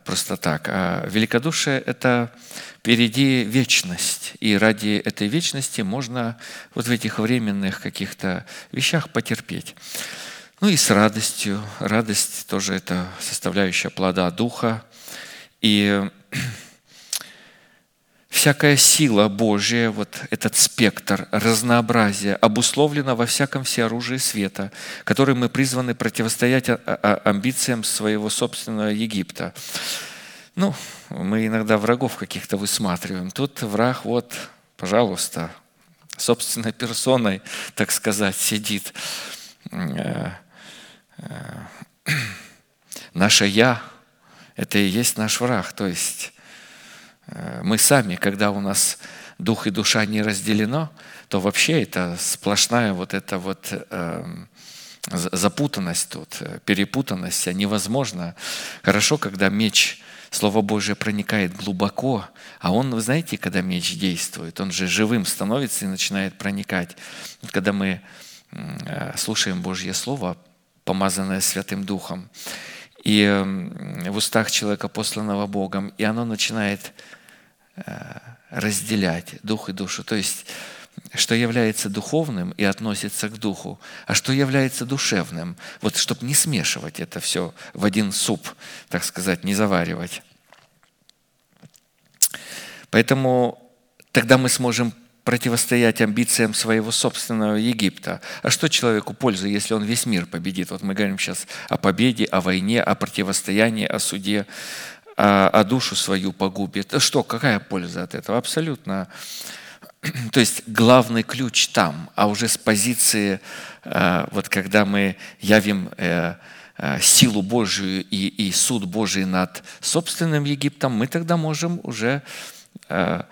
просто так. А великодушие – это впереди вечность. И ради этой вечности можно вот в этих временных каких-то вещах потерпеть. Ну и с радостью. Радость тоже это составляющая плода Духа. И всякая сила Божья, вот этот спектр разнообразия, обусловлена во всяком всеоружии света, который мы призваны противостоять а, а, амбициям своего собственного Египта. Ну, мы иногда врагов каких-то высматриваем. Тут враг, вот, пожалуйста, собственной персоной, так сказать, сидит. Э, э, наше «я» – это и есть наш враг. То есть мы сами, когда у нас дух и душа не разделено, то вообще это сплошная вот эта вот э, запутанность тут, э, перепутанность, а невозможно. Хорошо, когда меч, Слово Божье проникает глубоко, а он, вы знаете, когда меч действует, он же живым становится и начинает проникать. Когда мы слушаем Божье Слово, помазанное Святым Духом, и в устах человека, посланного Богом, и оно начинает Э, разделять дух и душу. То есть, что является духовным и относится к духу, а что является душевным. Вот чтобы не смешивать это все в один суп, так сказать, не заваривать. Поэтому тогда мы сможем противостоять амбициям своего собственного Египта. А что человеку пользы, если он весь мир победит? Вот мы говорим сейчас о победе, о войне, о противостоянии, о суде а, а душу свою погубит. Что, какая польза от этого? Абсолютно. То есть главный ключ там, а уже с позиции, а, вот когда мы явим э, э, силу Божию и, и суд Божий над собственным Египтом, мы тогда можем уже э,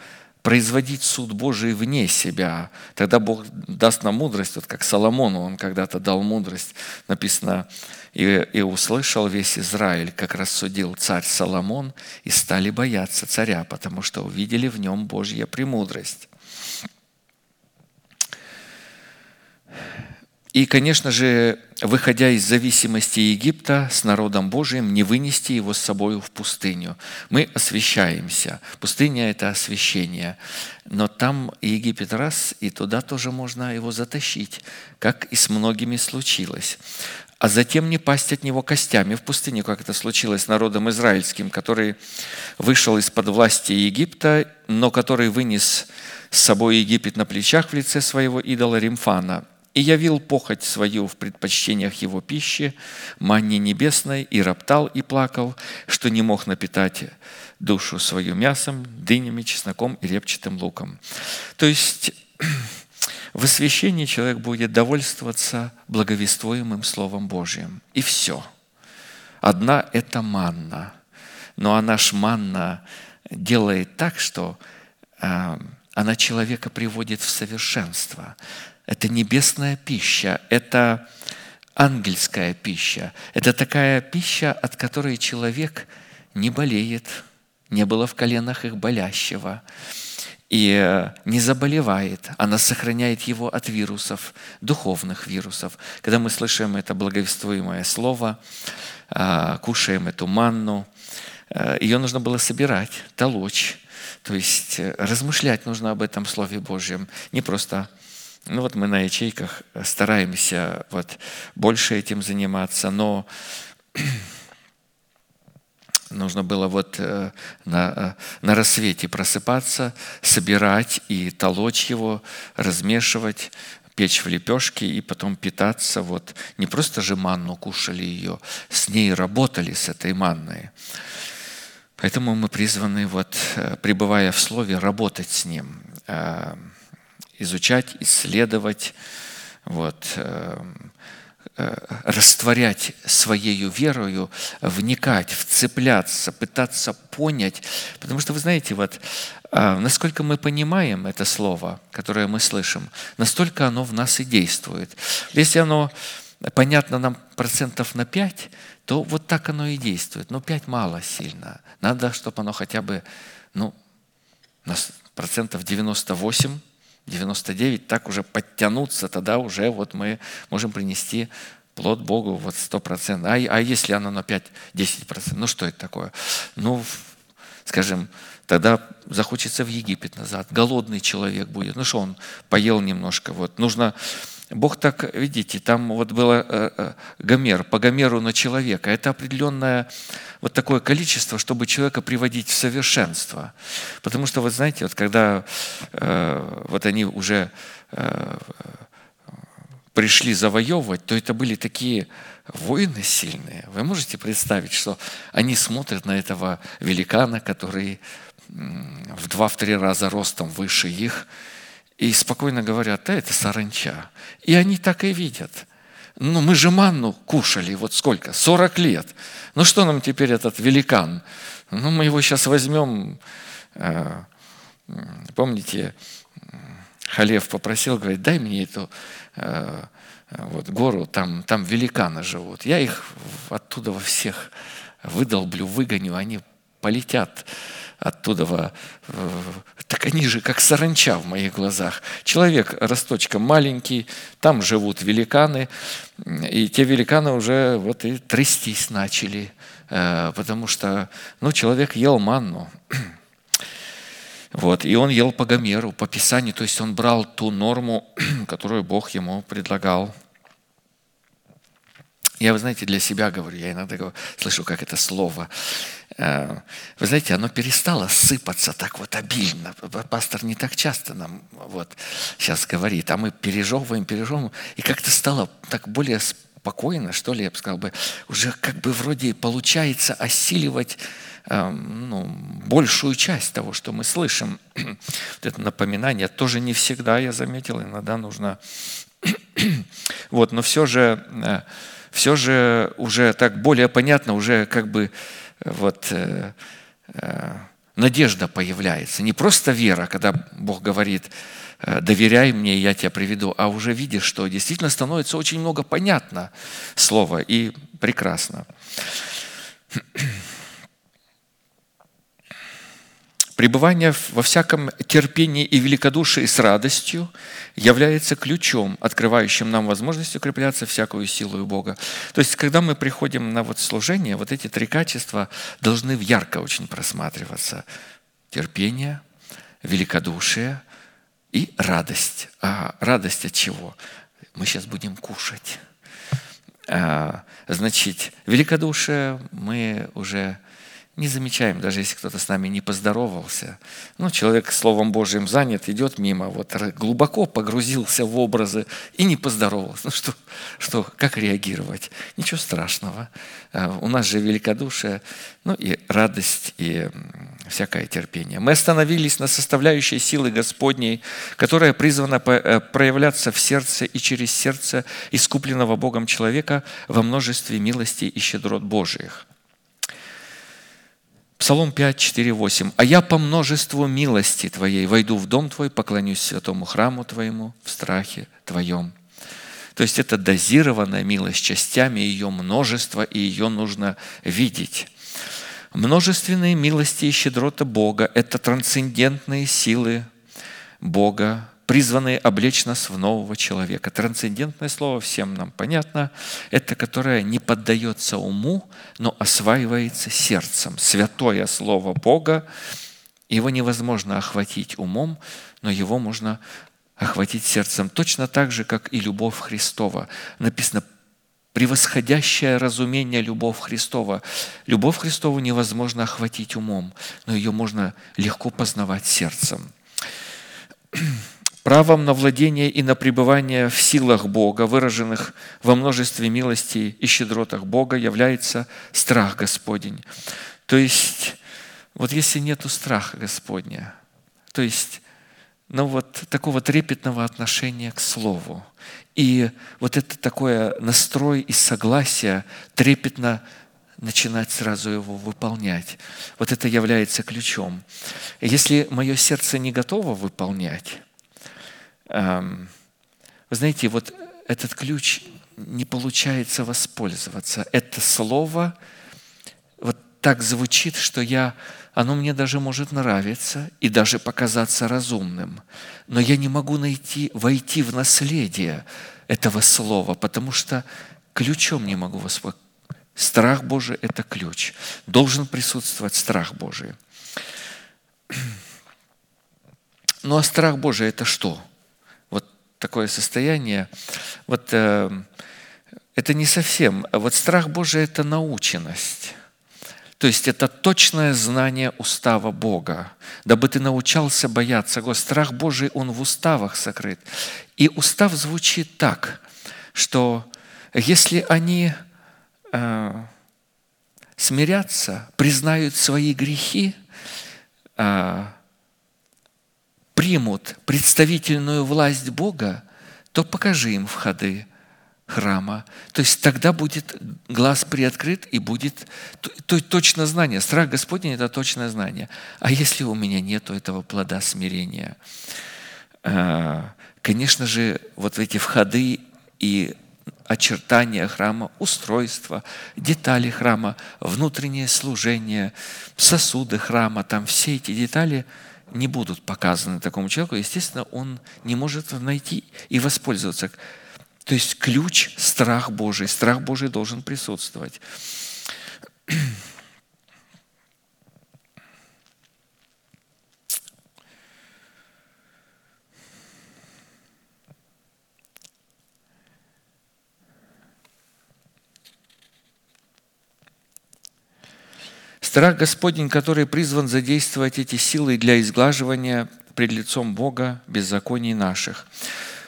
производить суд Божий вне себя. Тогда Бог даст нам мудрость, вот как Соломону он когда-то дал мудрость. Написано, и, и услышал весь Израиль, как рассудил царь Соломон, и стали бояться царя, потому что увидели в нем Божья премудрость. И, конечно же, выходя из зависимости Египта с народом Божиим, не вынести его с собой в пустыню. Мы освещаемся. Пустыня – это освящение. Но там Египет раз, и туда тоже можно его затащить, как и с многими случилось а затем не пасть от него костями в пустыне, как это случилось с народом израильским, который вышел из-под власти Египта, но который вынес с собой Египет на плечах в лице своего идола Римфана и явил похоть свою в предпочтениях его пищи, манне небесной, и роптал и плакал, что не мог напитать душу свою мясом, дынями, чесноком и репчатым луком. То есть в освящении человек будет довольствоваться благовествуемым Словом Божьим. И все. Одна – это манна. Но она ж манна делает так, что э, она человека приводит в совершенство. Это небесная пища, это ангельская пища. Это такая пища, от которой человек не болеет, не было в коленах их болящего и э, не заболевает, она сохраняет его от вирусов, духовных вирусов. Когда мы слышим это благовествуемое слово, а, кушаем эту манну, э, ее нужно было собирать, толочь, то есть э, размышлять нужно об этом Слове Божьем, не просто ну вот мы на ячейках стараемся вот больше этим заниматься, но Нужно было вот э, на, э, на рассвете просыпаться, собирать и толочь его, размешивать, печь в лепешки и потом питаться. Вот. Не просто же манну кушали ее, с ней работали, с этой манной. Поэтому мы призваны, вот, э, пребывая в Слове, работать с ним, изучать, исследовать, вот, растворять своей верою, вникать, вцепляться, пытаться понять. Потому что, вы знаете, вот э, насколько мы понимаем это слово, которое мы слышим, настолько оно в нас и действует. Если оно понятно нам процентов на 5, то вот так оно и действует. Но 5 мало сильно. Надо, чтобы оно хотя бы ну, на процентов 98 99, так уже подтянуться, тогда уже вот мы можем принести плод Богу вот сто процентов. А, а если оно на 5-10%? Ну что это такое? Ну, скажем, тогда захочется в Египет назад. Голодный человек будет. Ну что, он поел немножко. Вот. Нужно Бог так, видите, там вот было э, э, Гомер, по Гомеру на человека. Это определенное вот такое количество, чтобы человека приводить в совершенство. Потому что, вы знаете, вот когда э, вот они уже пришли завоевывать, то это были такие воины сильные. Вы можете представить, что они смотрят на этого великана, который в два-три раза ростом выше их, и спокойно говорят, да, это саранча. И они так и видят. Ну, мы же манну кушали, вот сколько? 40 лет. Ну, что нам теперь этот великан? Ну, мы его сейчас возьмем. Э, помните, Халев попросил, говорит, дай мне эту э, вот, гору, там, там великаны живут. Я их оттуда во всех выдолблю, выгоню, они полетят оттуда. Так они же как саранча в моих глазах. Человек росточком маленький, там живут великаны, и те великаны уже вот и трястись начали, э, потому что ну, человек ел манну. Вот, и он ел по Гомеру, по Писанию, то есть он брал ту норму, которую Бог ему предлагал. Я, вы знаете, для себя говорю, я иногда говорю, слышу, как это слово. Э, вы знаете, оно перестало сыпаться так вот обильно. Пастор не так часто нам вот сейчас говорит, а мы пережевываем, пережевываем, и как-то стало так более спокойно, что ли, я бы сказал бы, уже как бы вроде получается осиливать эм, ну, большую часть того, что мы слышим. Вот это напоминание тоже не всегда, я заметил, иногда нужно... Вот, но все же э, все же уже так более понятно, уже как бы э, вот э, э, надежда появляется. Не просто вера, когда Бог говорит, доверяй мне, я тебя приведу, а уже видишь, что действительно становится очень много понятно слово и прекрасно. Пребывание во всяком терпении и великодушии с радостью является ключом, открывающим нам возможность укрепляться всякую силу Бога. То есть, когда мы приходим на вот служение, вот эти три качества должны ярко очень просматриваться. Терпение, великодушие и радость. А радость от чего? Мы сейчас будем кушать. А, значит, великодушие мы уже не замечаем, даже если кто-то с нами не поздоровался. Ну, человек Словом Божьим занят, идет мимо, вот глубоко погрузился в образы и не поздоровался. Ну, что, что, как реагировать? Ничего страшного. А, у нас же великодушие, ну и радость, и всякое терпение. Мы остановились на составляющей силы Господней, которая призвана э, проявляться в сердце и через сердце искупленного Богом человека во множестве милостей и щедрот Божиих – Псалом 5, 4, 8. «А я по множеству милости Твоей войду в дом Твой, поклонюсь святому храму Твоему в страхе Твоем». То есть это дозированная милость частями, ее множество, и ее нужно видеть. Множественные милости и щедрота Бога – это трансцендентные силы Бога, призванные облечь нас в нового человека. Трансцендентное слово всем нам понятно. Это которое не поддается уму, но осваивается сердцем. Святое слово Бога, его невозможно охватить умом, но его можно охватить сердцем. Точно так же, как и любовь Христова. Написано, превосходящее разумение любовь Христова. Любовь Христову невозможно охватить умом, но ее можно легко познавать сердцем. Правом на владение и на пребывание в силах Бога, выраженных во множестве милостей и щедротах Бога, является страх Господень. То есть, вот если нету страха Господня, то есть, ну вот такого трепетного отношения к Слову, и вот это такое настрой и согласие трепетно начинать сразу его выполнять. Вот это является ключом. Если мое сердце не готово выполнять, вы знаете, вот этот ключ не получается воспользоваться. Это слово вот так звучит, что я, оно мне даже может нравиться и даже показаться разумным. Но я не могу найти, войти в наследие этого слова, потому что ключом не могу воспользоваться. Страх Божий – это ключ. Должен присутствовать страх Божий. Ну а страх Божий – это что? Такое состояние. Вот э, это не совсем. Вот страх Божий – это наученность. То есть это точное знание устава Бога, дабы ты научался бояться Господа. Страх Божий, он в уставах сокрыт. И устав звучит так, что если они э, смирятся, признают свои грехи, э, примут представительную власть Бога, то покажи им входы храма. То есть тогда будет глаз приоткрыт и будет то, точно знание. Страх Господень – это точное знание. А если у меня нет этого плода смирения? Э, конечно же, вот эти входы и очертания храма, устройство, детали храма, внутреннее служение, сосуды храма, там все эти детали не будут показаны такому человеку, естественно, он не может найти и воспользоваться. То есть ключ – страх Божий. Страх Божий должен присутствовать. Страх Господень, который призван задействовать эти силы для изглаживания пред лицом Бога беззаконий наших.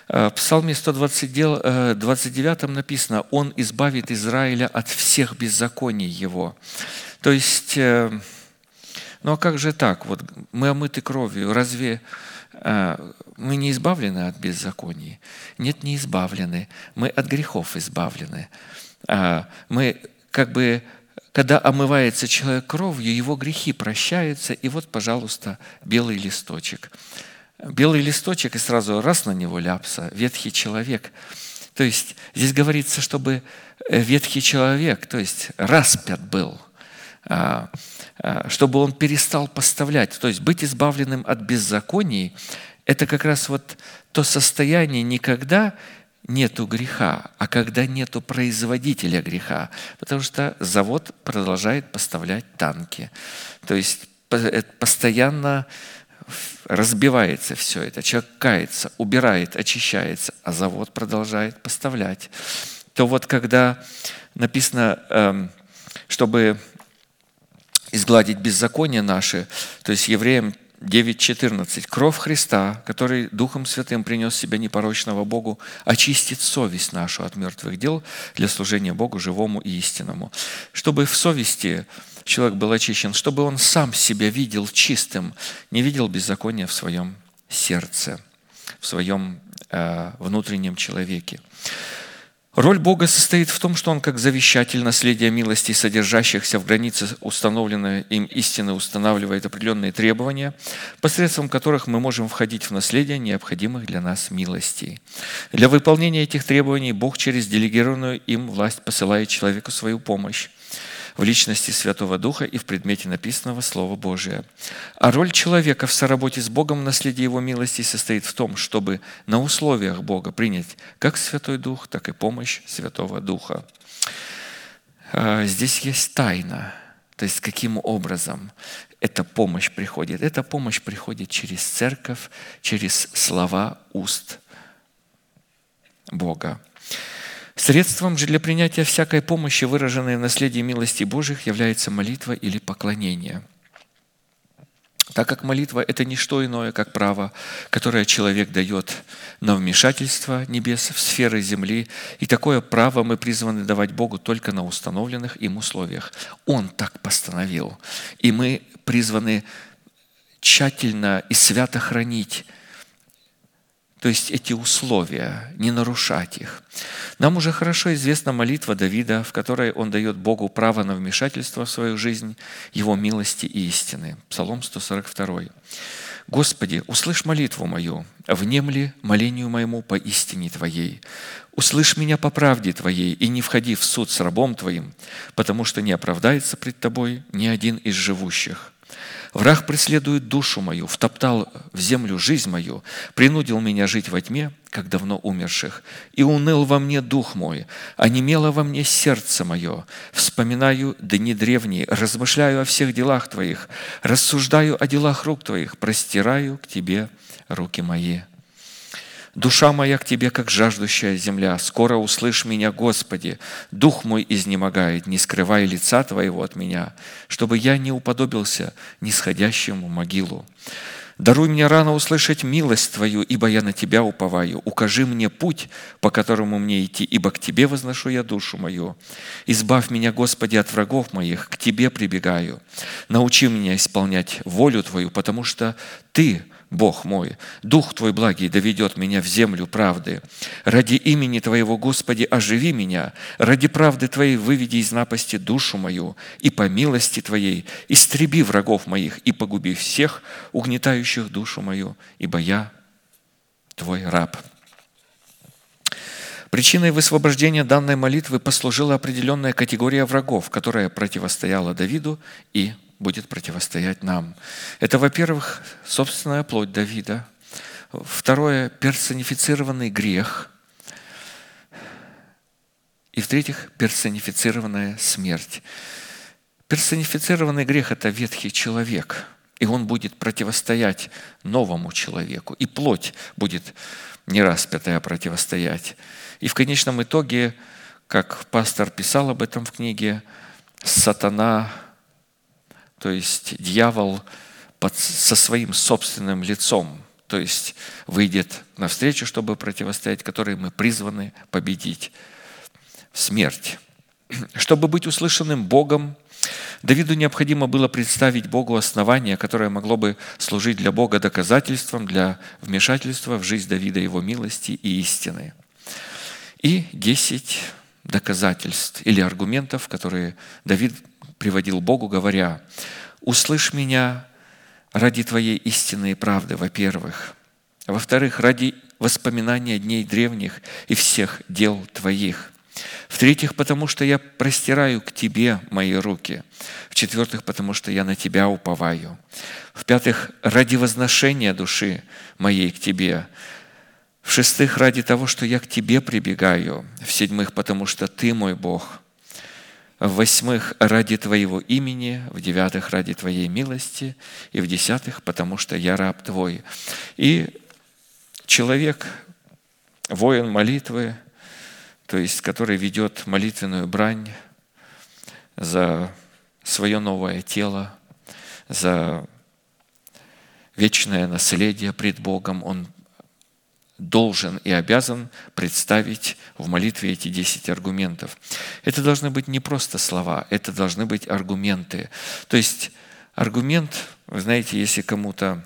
Э, в Псалме 129 э, написано, «Он избавит Израиля от всех беззаконий его». То есть, э, ну а как же так? Вот мы омыты кровью, разве мы не избавлены от беззаконий? Нет, не избавлены. Мы от грехов избавлены. Мы как бы когда омывается человек кровью, его грехи прощаются, и вот, пожалуйста, белый листочек. Белый листочек, и сразу раз на него ляпса, ветхий человек. То есть здесь говорится, чтобы э, ветхий человек, то есть распят был, а, а, чтобы он перестал поставлять. То есть быть избавленным от беззаконий – это как раз вот то состояние никогда нету греха, а когда нету производителя греха, потому что завод продолжает поставлять танки. То есть э, постоянно разбивается все это, человек кается, убирает, очищается, а завод продолжает поставлять. То вот когда написано, эм, чтобы изгладить беззаконие наши, то есть евреям 9.14. «Кровь Христа, который Духом Святым принес себя непорочного Богу, очистит совесть нашу от мертвых дел для служения Богу живому и истинному». Чтобы в совести человек был очищен, чтобы он сам себя видел чистым, не видел беззакония в своем сердце, в своем э, внутреннем человеке. Роль Бога состоит в том, что Он как завещатель наследия милости, содержащихся в границе установленной им истины, устанавливает определенные требования, посредством которых мы можем входить в наследие необходимых для нас милостей. Для выполнения этих требований Бог через делегированную им власть посылает человеку свою помощь в личности Святого Духа и в предмете написанного Слова Божия. А роль человека в соработе с Богом в наследии Его милости состоит в том, чтобы на условиях Бога принять как Святой Дух, так и помощь Святого Духа. А, здесь есть тайна, то есть каким образом эта помощь приходит. Эта помощь приходит через церковь, через слова уст Бога. Средством же для принятия всякой помощи, выраженной в наследии милости Божьих, является молитва или поклонение. Так как молитва – это не что иное, как право, которое человек дает на вмешательство небес в сферы земли, и такое право мы призваны давать Богу только на установленных им условиях. Он так постановил, и мы призваны тщательно и свято хранить то есть эти условия, не нарушать их. Нам уже хорошо известна молитва Давида, в которой он дает Богу право на вмешательство в свою жизнь, его милости и истины. Псалом 142. «Господи, услышь молитву мою, внемли молению моему по истине Твоей. Услышь меня по правде Твоей и не входи в суд с рабом Твоим, потому что не оправдается пред Тобой ни один из живущих. Враг преследует душу мою, втоптал в землю жизнь мою, принудил меня жить во тьме, как давно умерших, и уныл во мне дух мой, а немело во мне сердце мое. Вспоминаю дни древние, размышляю о всех делах Твоих, рассуждаю о делах рук Твоих, простираю к Тебе руки мои. Душа моя к Тебе, как жаждущая земля. Скоро услышь меня, Господи. Дух мой изнемогает, не скрывай лица Твоего от меня, чтобы я не уподобился нисходящему могилу. Даруй мне рано услышать милость Твою, ибо я на Тебя уповаю. Укажи мне путь, по которому мне идти, ибо к Тебе возношу я душу мою. Избавь меня, Господи, от врагов моих, к Тебе прибегаю. Научи меня исполнять волю Твою, потому что Ты – Бог мой, Дух Твой благий доведет меня в землю правды. Ради имени Твоего, Господи, оживи меня. Ради правды Твоей выведи из напасти душу мою, и по милости Твоей истреби врагов моих и погуби всех, угнетающих душу мою, ибо я Твой раб». Причиной высвобождения данной молитвы послужила определенная категория врагов, которая противостояла Давиду и будет противостоять нам. Это, во-первых, собственная плоть Давида. Второе, персонифицированный грех. И в-третьих, персонифицированная смерть. Персонифицированный грех – это ветхий человек, и он будет противостоять новому человеку. И плоть будет не распятая противостоять. И в конечном итоге, как пастор писал об этом в книге, сатана то есть дьявол под, со своим собственным лицом, то есть выйдет навстречу, чтобы противостоять, которой мы призваны победить смерть. Чтобы быть услышанным Богом, Давиду необходимо было представить Богу основание, которое могло бы служить для Бога доказательством для вмешательства в жизнь Давида, его милости и истины. И десять доказательств или аргументов, которые Давид приводил Богу, говоря, «Услышь меня ради Твоей истины и правды, во-первых. Во-вторых, ради воспоминания дней древних и всех дел Твоих. В-третьих, потому что я простираю к Тебе мои руки. В-четвертых, потому что я на Тебя уповаю. В-пятых, ради возношения души моей к Тебе. В-шестых, ради того, что я к Тебе прибегаю. В-седьмых, потому что Ты мой Бог – в восьмых ради Твоего имени, в девятых ради Твоей милости, и в десятых, потому что я раб Твой. И человек, воин молитвы, то есть который ведет молитвенную брань за свое новое тело, за вечное наследие пред Богом, он должен и обязан представить в молитве эти 10 аргументов. Это должны быть не просто слова, это должны быть аргументы. То есть аргумент, вы знаете, если кому-то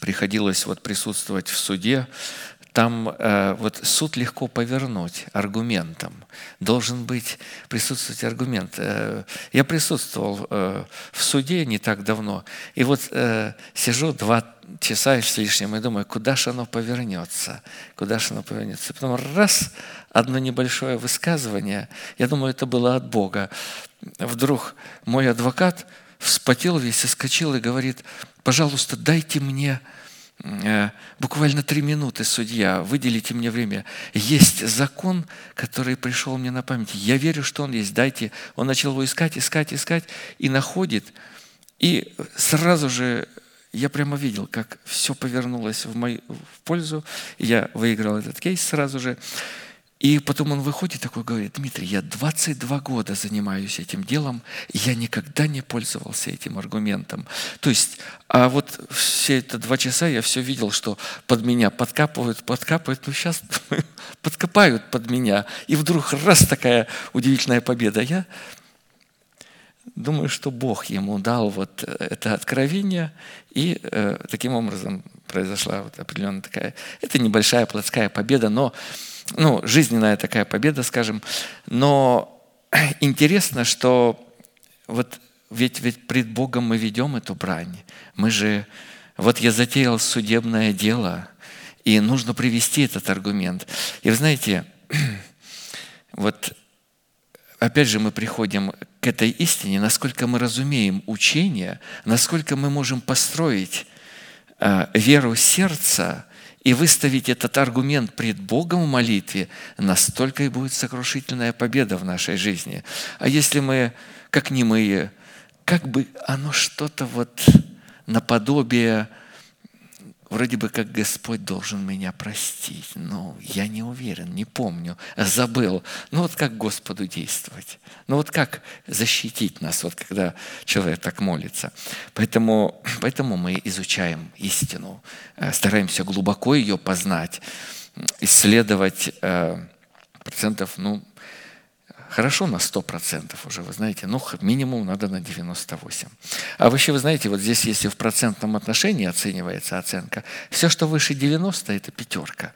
приходилось вот присутствовать в суде, там э, вот суд легко повернуть аргументом. Должен быть присутствовать аргумент. Э, я присутствовал э, в суде не так давно, и вот э, сижу два часа с лишним и думаю, куда же оно повернется, куда же оно повернется. Потом раз, одно небольшое высказывание, я думаю, это было от Бога. Вдруг мой адвокат вспотел весь, соскочил и говорит, пожалуйста, дайте мне буквально три минуты, судья, выделите мне время. Есть закон, который пришел мне на память. Я верю, что он есть. Дайте. Он начал его искать, искать, искать и находит. И сразу же я прямо видел, как все повернулось в мою в пользу. Я выиграл этот кейс сразу же. И потом он выходит такой говорит, Дмитрий, я 22 года занимаюсь этим делом, и я никогда не пользовался этим аргументом. То есть, а вот все это два часа я все видел, что под меня подкапывают, подкапывают, ну сейчас подкопают под меня. И вдруг раз такая удивительная победа. Я думаю, что Бог ему дал вот это откровение, и э, таким образом произошла вот определенная такая, это небольшая плотская победа, но ну, жизненная такая победа, скажем. Но интересно, что вот ведь, ведь пред Богом мы ведем эту брань. Мы же, вот я затеял судебное дело, и нужно привести этот аргумент. И вы знаете, вот опять же мы приходим к этой истине, насколько мы разумеем учение, насколько мы можем построить э, веру сердца и выставить этот аргумент пред Богом в молитве, настолько и будет сокрушительная победа в нашей жизни. А если мы, как немые, как бы оно что-то вот наподобие вроде бы как Господь должен меня простить. Но я не уверен, не помню, забыл. Ну вот как Господу действовать? Ну вот как защитить нас, вот когда человек так молится? Поэтому, поэтому мы изучаем истину, э, стараемся глубоко ее познать, исследовать э, процентов, ну, Хорошо на 100% уже, вы знаете, ну, минимум надо на 98%. А вообще, вы знаете, вот здесь, если в процентном отношении оценивается оценка, все, что выше 90, это пятерка.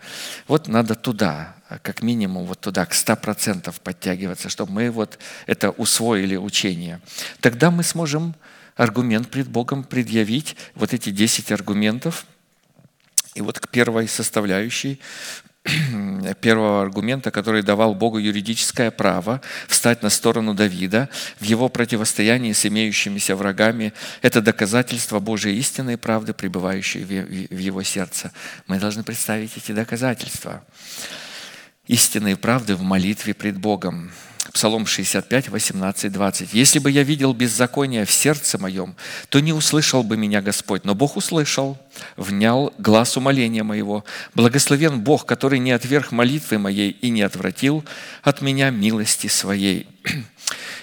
Вот надо туда, как минимум, вот туда, к 100% подтягиваться, чтобы мы вот это усвоили учение. Тогда мы сможем аргумент пред Богом предъявить, вот эти 10 аргументов, и вот к первой составляющей первого аргумента, который давал Богу юридическое право встать на сторону Давида в его противостоянии с имеющимися врагами. Это доказательство Божьей истины и правды, пребывающей в его сердце. Мы должны представить эти доказательства истины и правды в молитве пред Богом. Псалом 65, 18, 20. «Если бы я видел беззаконие в сердце моем, то не услышал бы меня Господь, но Бог услышал, внял глаз умоления моего. Благословен Бог, который не отверг молитвы моей и не отвратил от меня милости своей».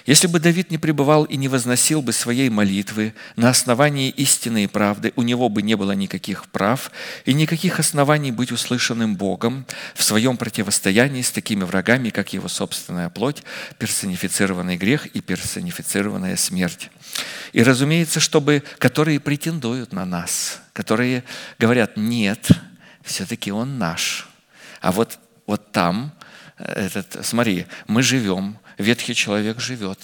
Если бы Давид не пребывал и не возносил бы своей молитвы на основании истины и правды, у него бы не было никаких прав и никаких оснований быть услышанным Богом в своем противостоянии с такими врагами, как его собственная плоть, персонифицированный грех и персонифицированная смерть. И, разумеется, чтобы, которые претендуют на нас, которые говорят, нет, все-таки он наш. А вот, вот там, э, этот, смотри, мы живем, ветхий человек живет,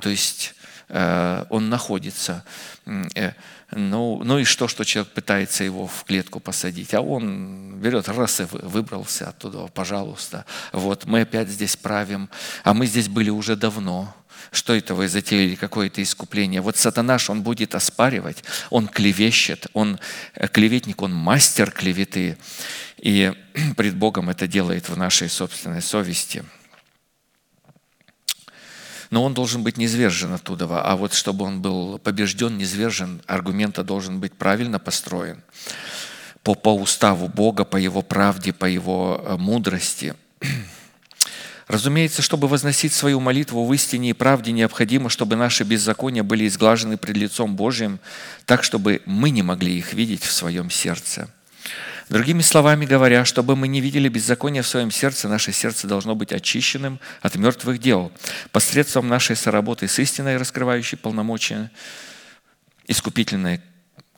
то есть э, он находится. Э, ну, ну и что, что человек пытается его в клетку посадить, а он берет раз и выбрался оттуда, пожалуйста. Вот мы опять здесь правим, а мы здесь были уже давно. Что это вы затеяли, какое-то искупление? Вот сатанаш, он будет оспаривать, он клевещет, он э, клеветник, он мастер клеветы. И пред Богом это делает в нашей собственной совести – но он должен быть низвержен оттуда. А вот чтобы он был побежден, низвержен, аргумента должен быть правильно построен по, по уставу Бога, по Его правде, по Его э, мудрости. Разумеется, чтобы возносить свою молитву в истине и правде, необходимо, чтобы наши беззакония были изглажены пред лицом Божьим, так, чтобы мы не могли их видеть в своем сердце. Другими словами говоря, чтобы мы не видели беззакония в своем сердце, наше сердце должно быть очищенным от мертвых дел посредством нашей соработы с истиной, раскрывающей полномочия искупительной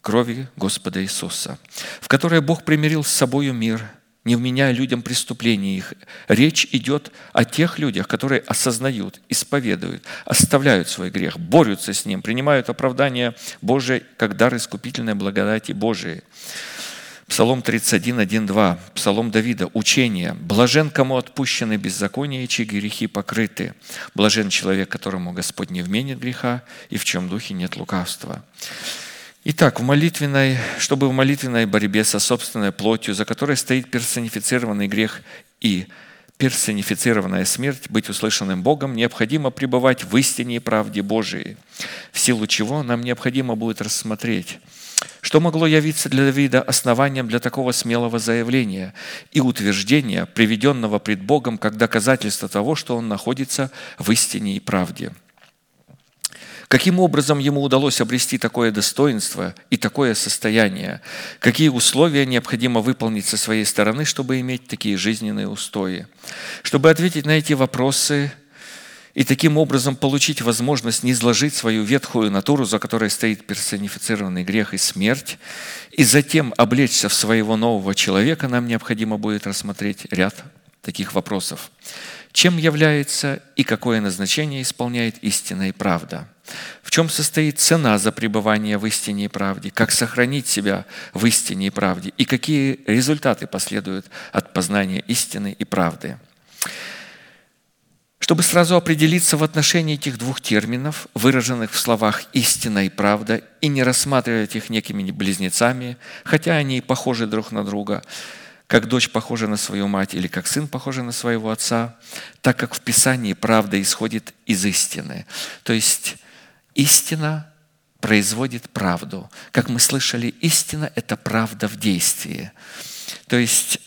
крови Господа Иисуса, в которой Бог примирил с собою мир, не вменяя людям преступления их. Речь идет о тех людях, которые осознают, исповедуют, оставляют свой грех, борются с ним, принимают оправдание Божие как дар искупительной благодати Божией. Псалом 31, 1, 2, Псалом Давида, учение. «Блажен, кому отпущены беззакония, чьи грехи покрыты. Блажен человек, которому Господь не вменит греха, и в чем духе нет лукавства». Итак, в молитвенной, чтобы в молитвенной борьбе со собственной плотью, за которой стоит персонифицированный грех и персонифицированная смерть, быть услышанным Богом, необходимо пребывать в истине и правде Божией, в силу чего нам необходимо будет рассмотреть – что могло явиться для Давида основанием для такого смелого заявления и утверждения, приведенного пред Богом как доказательство того, что он находится в истине и правде? Каким образом ему удалось обрести такое достоинство и такое состояние? Какие условия необходимо выполнить со своей стороны, чтобы иметь такие жизненные устои? Чтобы ответить на эти вопросы – и таким образом получить возможность не изложить свою ветхую натуру, за которой стоит персонифицированный грех и смерть, и затем облечься в своего нового человека, нам необходимо будет рассмотреть ряд таких вопросов. Чем является и какое назначение исполняет истина и правда? В чем состоит цена за пребывание в истине и правде? Как сохранить себя в истине и правде? И какие результаты последуют от познания истины и правды? Чтобы сразу определиться в отношении этих двух терминов, выраженных в словах «истина» и «правда», и не рассматривать их некими близнецами, хотя они и похожи друг на друга, как дочь похожа на свою мать или как сын похож на своего отца, так как в Писании правда исходит из истины. То есть истина производит правду. Как мы слышали, истина – это правда в действии. То есть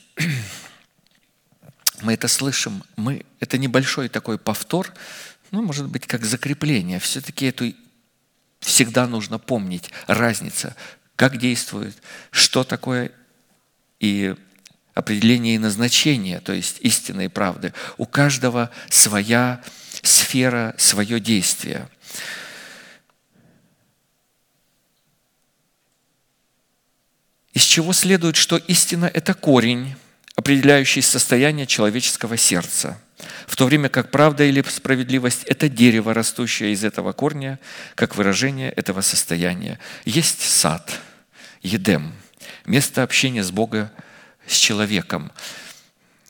мы это слышим, мы, это небольшой такой повтор, ну, может быть, как закрепление. Все-таки эту всегда нужно помнить разница, как действует, что такое и определение и назначение, то есть истины и правды. У каждого своя сфера, свое действие. Из чего следует, что истина – это корень, определяющий состояние человеческого сердца, в то время как правда или справедливость – это дерево, растущее из этого корня, как выражение этого состояния. Есть сад, Едем, место общения с Богом, с человеком,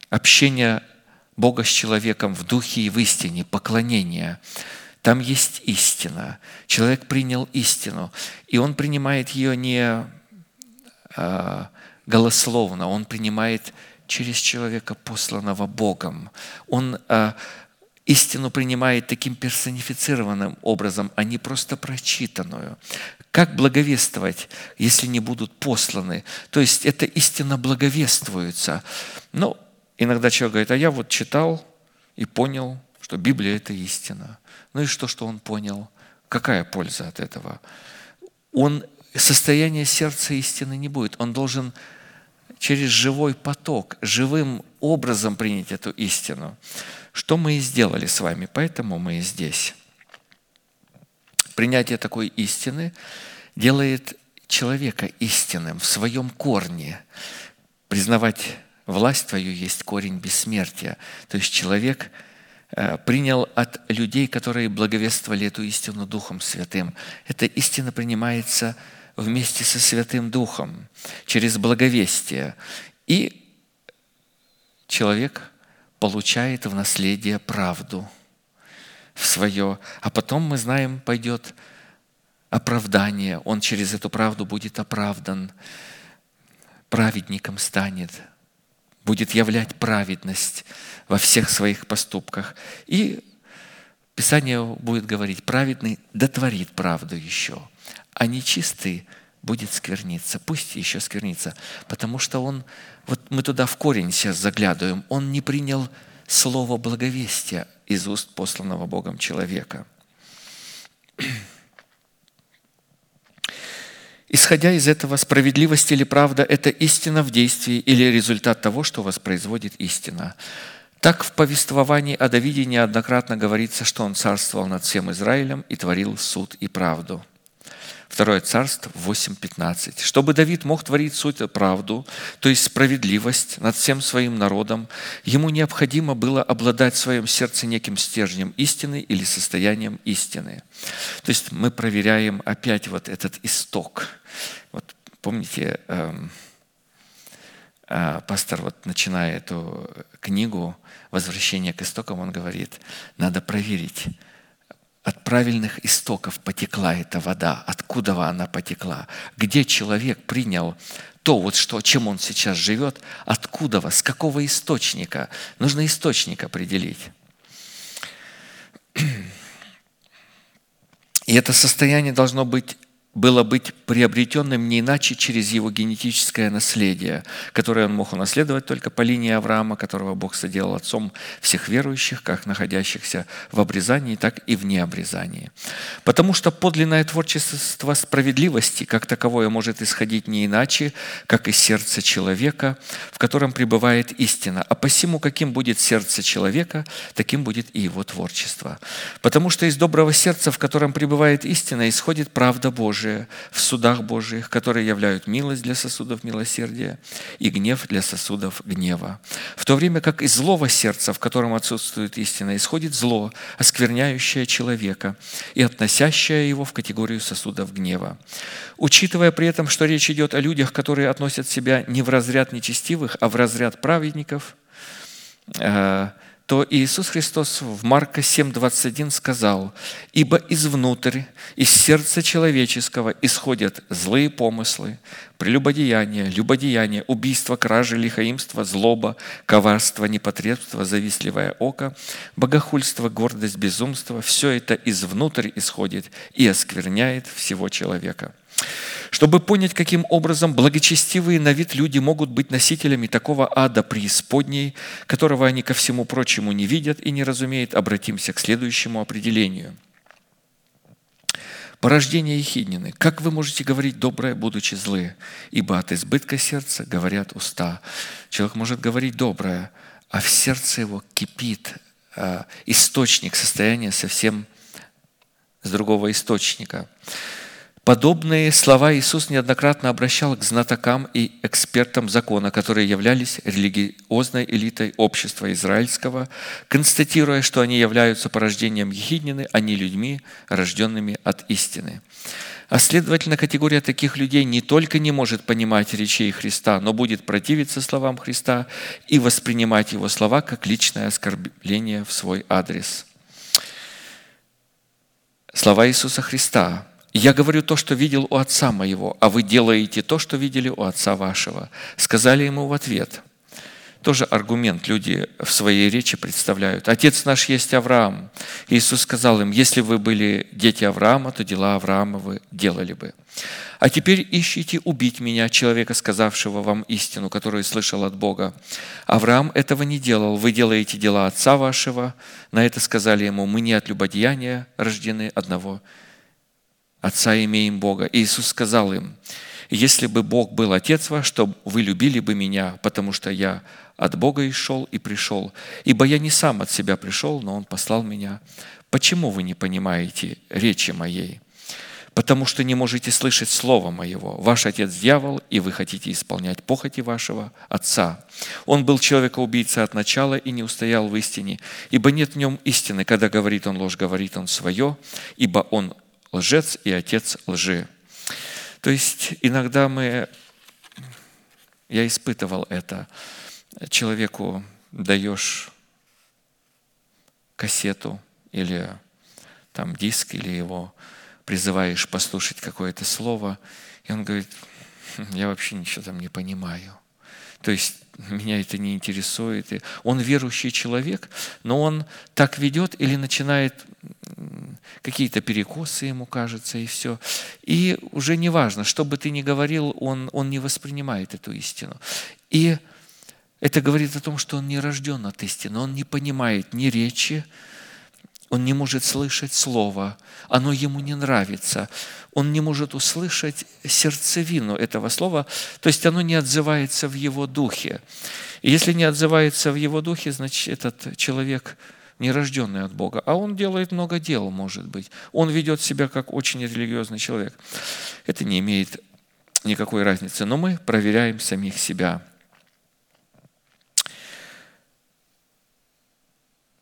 общение Бога с человеком в духе и в истине, поклонение. Там есть истина. Человек принял истину, и он принимает ее не а, голословно, он принимает через человека, посланного Богом. Он а, истину принимает таким персонифицированным образом, а не просто прочитанную. Как благовествовать, если не будут посланы? То есть эта истина благовествуется. Но иногда человек говорит, а я вот читал и понял, что Библия – это истина. Ну и что, что он понял? Какая польза от этого? Он состояние сердца истины не будет. Он должен через живой поток, живым образом принять эту истину. Что мы и сделали с вами, поэтому мы и здесь. Принятие такой истины делает человека истинным в своем корне. Признавать власть твою есть корень бессмертия. То есть человек э, принял от людей, которые благовествовали эту истину Духом Святым. Эта истина принимается вместе со Святым Духом, через благовестие. И человек получает в наследие правду в свое. А потом, мы знаем, пойдет оправдание. Он через эту правду будет оправдан, праведником станет, будет являть праведность во всех своих поступках. И Писание будет говорить, праведный дотворит правду еще – а нечистый будет скверниться. Пусть еще сквернится, потому что он, вот мы туда в корень сейчас заглядываем, он не принял слово благовестия из уст посланного Богом человека. Исходя из этого, справедливость или правда – это истина в действии или результат того, что воспроизводит истина. Так в повествовании о Давиде неоднократно говорится, что он царствовал над всем Израилем и творил суд и правду. Второе царство 8.15. Чтобы Давид мог творить суть правду, то есть справедливость над всем своим народом, ему необходимо было обладать в своем сердце неким стержнем истины или состоянием истины. То есть мы проверяем опять вот этот исток. Вот помните, эм, э, пастор, вот начиная эту книгу «Возвращение к истокам», он говорит, надо проверить, от правильных истоков потекла эта вода, откуда она потекла, где человек принял то, вот что, чем он сейчас живет, откуда, с какого источника. Нужно источник определить. И это состояние должно быть было быть приобретенным не иначе через его генетическое наследие, которое он мог унаследовать только по линии Авраама, которого Бог соделал отцом всех верующих, как находящихся в обрезании, так и вне обрезания. Потому что подлинное творчество справедливости, как таковое, может исходить не иначе, как из сердца человека, в котором пребывает истина. А посему, каким будет сердце человека, таким будет и его творчество. Потому что из доброго сердца, в котором пребывает истина, исходит правда Божия, Божие в судах Божьих, которые являют милость для сосудов милосердия и гнев для сосудов гнева. В то время как из злого сердца, в котором отсутствует истина, исходит зло, оскверняющее человека и относящее его в категорию сосудов гнева. Учитывая при этом, что речь идет о людях, которые относят себя не в разряд нечестивых, а в разряд праведников, э, то Иисус Христос в Марка 7:21 сказал, «Ибо извнутрь, из сердца человеческого исходят злые помыслы, прелюбодеяние, любодеяние, убийство, кражи, лихаимство, злоба, коварство, непотребство, завистливое око, богохульство, гордость, безумство. Все это извнутрь исходит и оскверняет всего человека». Чтобы понять, каким образом благочестивые на вид люди могут быть носителями такого ада преисподней, которого они ко всему прочему не видят и не разумеют, обратимся к следующему определению. Порождение ехиднины. Как вы можете говорить доброе, будучи злы? Ибо от избытка сердца говорят уста. Человек может говорить доброе, а в сердце его кипит а, источник, состояние совсем с другого источника. Подобные слова Иисус неоднократно обращал к знатокам и экспертам закона, которые являлись религиозной элитой общества израильского, констатируя, что они являются порождением Ехиднины, а не людьми, рожденными от истины. А следовательно, категория таких людей не только не может понимать речей Христа, но будет противиться словам Христа и воспринимать его слова как личное оскорбление в свой адрес. Слова Иисуса Христа я говорю то, что видел у отца моего, а вы делаете то, что видели у отца вашего. Сказали ему в ответ. Тоже аргумент люди в своей речи представляют. Отец наш есть Авраам. Иисус сказал им, если вы были дети Авраама, то дела Авраама вы делали бы. А теперь ищите убить меня, человека, сказавшего вам истину, которую слышал от Бога. Авраам этого не делал. Вы делаете дела отца вашего. На это сказали ему, мы не от любодеяния рождены одного Отца имеем Бога. Иисус сказал им, если бы Бог был Отец ваш, то вы любили бы Меня, потому что Я от Бога и шел и пришел. Ибо я не сам от себя пришел, но Он послал Меня. Почему вы не понимаете речи Моей? Потому что не можете слышать Слова Моего. Ваш Отец – дьявол, и вы хотите исполнять похоти вашего Отца. Он был человека-убийца от начала и не устоял в истине, ибо нет в нем истины. Когда говорит он ложь, говорит он свое, ибо он лжец и отец лжи. То есть иногда мы, я испытывал это, человеку даешь кассету или там диск, или его призываешь послушать какое-то слово, и он говорит, «Хм, я вообще ничего там не понимаю. То есть меня это не интересует. И он верующий человек, но он так ведет или начинает какие-то перекосы ему кажется, и все. И уже не важно, что бы ты ни говорил, он, он не воспринимает эту истину. И это говорит о том, что он не рожден от истины, он не понимает ни речи, он не может слышать слово, оно ему не нравится, он не может услышать сердцевину этого слова, то есть оно не отзывается в его духе. И если не отзывается в его духе, значит, этот человек не рожденный от Бога, а он делает много дел, может быть. Он ведет себя как очень религиозный человек. Это не имеет никакой разницы, но мы проверяем самих себя.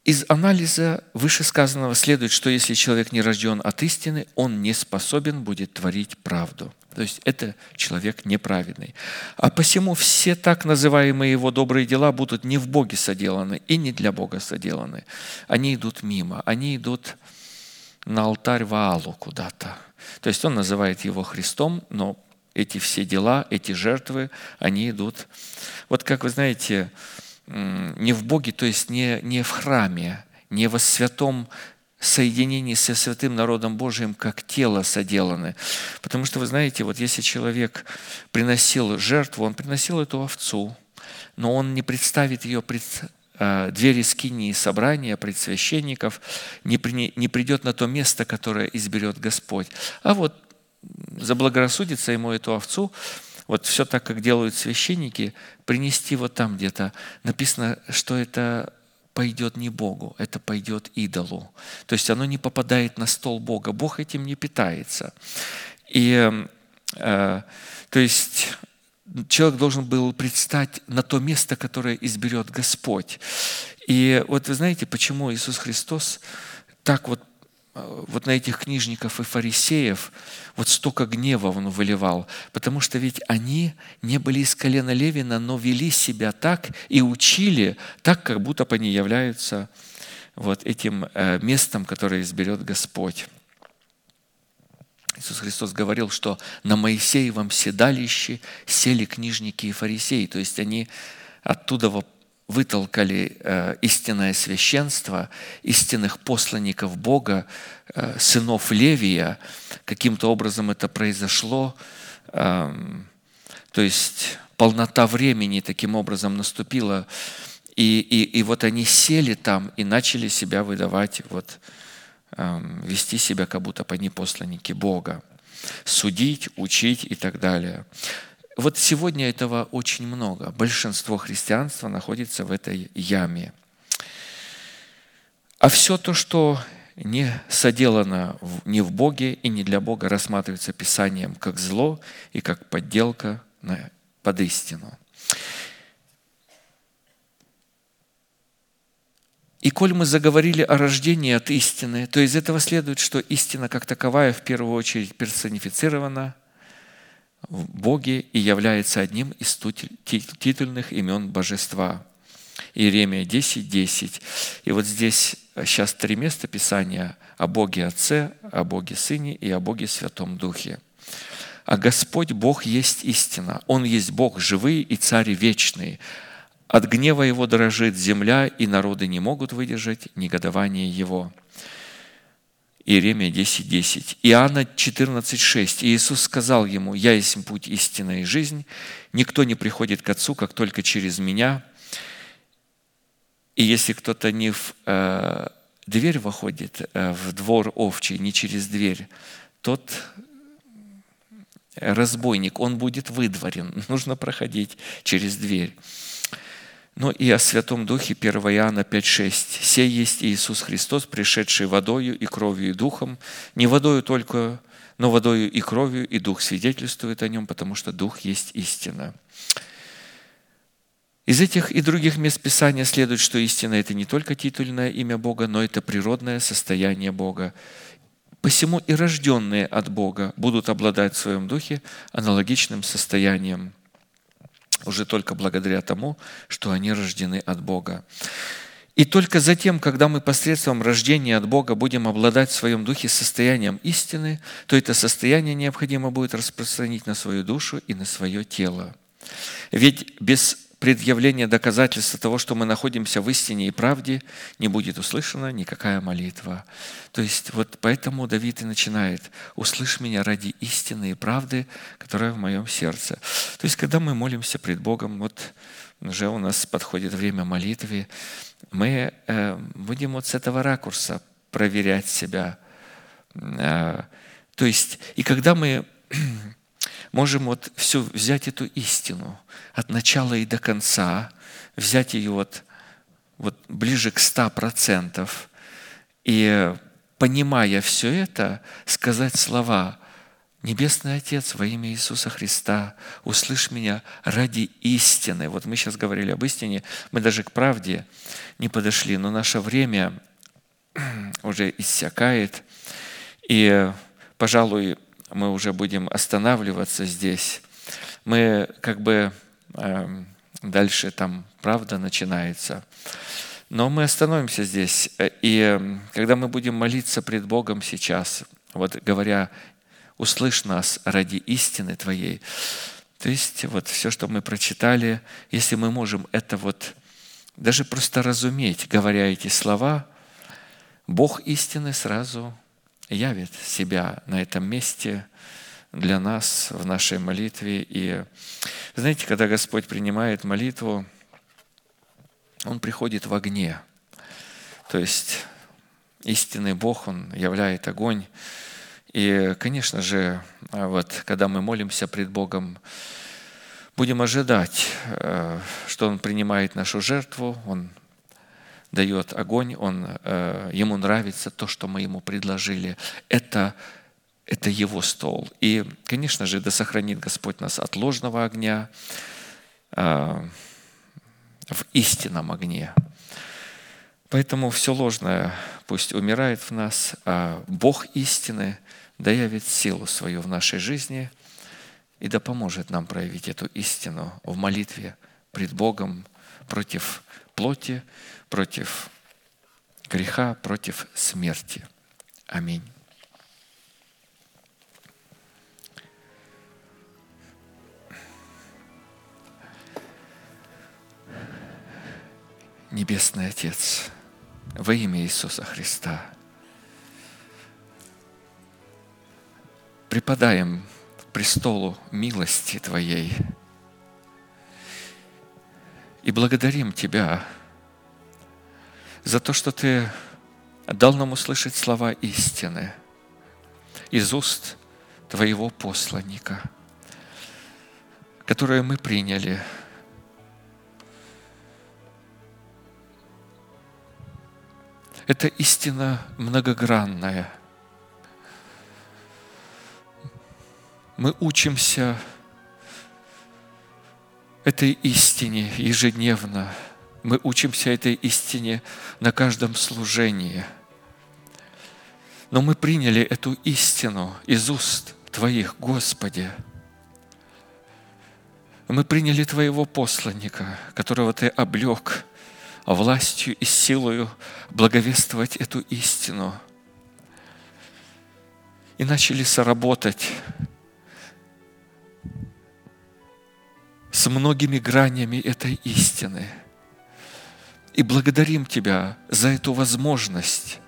Из анализа вышесказанного следует, что если человек не рожден от истины, он не способен будет творить правду. То есть это человек неправедный. А посему все так называемые его добрые дела будут не в Боге соделаны и не для Бога соделаны. Они идут мимо, они идут на алтарь Ваалу куда-то. То есть он называет его Христом, но эти все дела, эти жертвы, они идут. Вот как вы знаете, не в Боге, то есть не, не в храме, не во святом соединении со святым народом Божиим, как тело соделаны. Потому что, вы знаете, вот если человек приносил жертву, он приносил эту овцу, но он не представит ее пред э, двери скинии собрания, пред священников, не, при, не придет на то место, которое изберет Господь. А вот заблагорассудится ему эту овцу, вот все так, как делают священники, принести вот там где-то. Написано, что это пойдет не Богу, это пойдет идолу. То есть оно не попадает на стол Бога. Бог этим не питается. И э, то есть человек должен был предстать на то место, которое изберет Господь. И вот вы знаете, почему Иисус Христос так вот вот на этих книжников и фарисеев вот столько гнева он выливал, потому что ведь они не были из колена Левина, но вели себя так и учили так, как будто бы они являются вот этим э, местом, которое изберет Господь. Иисус Христос говорил, что на Моисеевом седалище сели книжники и фарисеи, то есть они оттуда вытолкали э, истинное священство, истинных посланников Бога, э, сынов Левия. Каким-то образом это произошло. Эм, то есть полнота времени таким образом наступила. И, и, и вот они сели там и начали себя выдавать, вот, эм, вести себя, как будто они посланники Бога. Судить, учить и так далее. Вот сегодня этого очень много. Большинство христианства находится в этой яме. А все то, что не соделано не в Боге и не для Бога, рассматривается Писанием как зло и как подделка под истину. И коль мы заговорили о рождении от истины, то из этого следует, что истина как таковая в первую очередь персонифицирована – в Боге и является одним из титульных имен Божества. Иеремия 10, 10. И вот здесь сейчас три места Писания о Боге Отце, о Боге Сыне и о Боге Святом Духе. А Господь Бог есть истина. Он есть Бог живый и Царь вечный. От гнева Его дрожит земля, и народы не могут выдержать негодование Его. Иеремия 10.10. 10. Иоанна 14.6. И Иисус сказал ему, «Я есть путь, истина и жизнь. Никто не приходит к Отцу, как только через Меня. И если кто-то не в э, дверь выходит, э, в двор овчий, не через дверь, тот разбойник, он будет выдворен. Нужно проходить через дверь но и о Святом Духе 1 Иоанна 5,6. «Сей есть Иисус Христос, пришедший водою и кровью и духом, не водою только, но водою и кровью, и Дух свидетельствует о нем, потому что Дух есть истина». Из этих и других мест Писания следует, что истина – это не только титульное имя Бога, но это природное состояние Бога. Посему и рожденные от Бога будут обладать в своем духе аналогичным состоянием – уже только благодаря тому, что они рождены от Бога. И только затем, когда мы посредством рождения от Бога будем обладать в своем духе состоянием истины, то это состояние необходимо будет распространить на свою душу и на свое тело. Ведь без предъявления доказательства того, что мы находимся в истине и правде, не будет услышана никакая молитва. То есть вот поэтому Давид и начинает «Услышь меня ради истины и правды, которая в моем сердце». То есть когда мы молимся пред Богом, вот уже у нас подходит время молитвы, мы э, будем вот с этого ракурса проверять себя. Э, то есть, и когда мы можем вот все взять эту истину от начала и до конца, взять ее вот, вот ближе к ста процентов и, понимая все это, сказать слова «Небесный Отец, во имя Иисуса Христа, услышь меня ради истины». Вот мы сейчас говорили об истине, мы даже к правде не подошли, но наше время уже иссякает, и, пожалуй, мы уже будем останавливаться здесь. Мы как бы э, дальше там правда начинается. Но мы остановимся здесь. И эм, когда мы будем молиться пред Богом сейчас, вот говоря, услышь нас ради истины Твоей, то есть вот все, что мы прочитали, если мы можем это вот даже просто разуметь, говоря эти слова, Бог истины сразу явит себя на этом месте для нас в нашей молитве. И знаете, когда Господь принимает молитву, Он приходит в огне. То есть истинный Бог, Он являет огонь. И, конечно же, вот, когда мы молимся пред Богом, будем ожидать, э, что Он принимает нашу жертву, Он дает огонь, он, э, ему нравится то, что мы ему предложили. Это, это его стол. И, конечно же, да сохранит Господь нас от ложного огня э, в истинном огне. Поэтому все ложное пусть умирает в нас, а Бог истины да явит силу свою в нашей жизни и да поможет нам проявить эту истину в молитве пред Богом против плоти, против греха, против смерти. Аминь. Небесный Отец, во имя Иисуса Христа, преподаем престолу милости Твоей и благодарим Тебя за то, что Ты дал нам услышать слова истины из уст Твоего посланника, которые мы приняли – Это истина многогранная. Мы учимся этой истине ежедневно. Мы учимся этой истине на каждом служении. Но мы приняли эту истину из уст Твоих, Господи. Мы приняли Твоего посланника, которого Ты облег – властью и силою благовествовать эту истину. И начали соработать с многими гранями этой истины. И благодарим Тебя за эту возможность.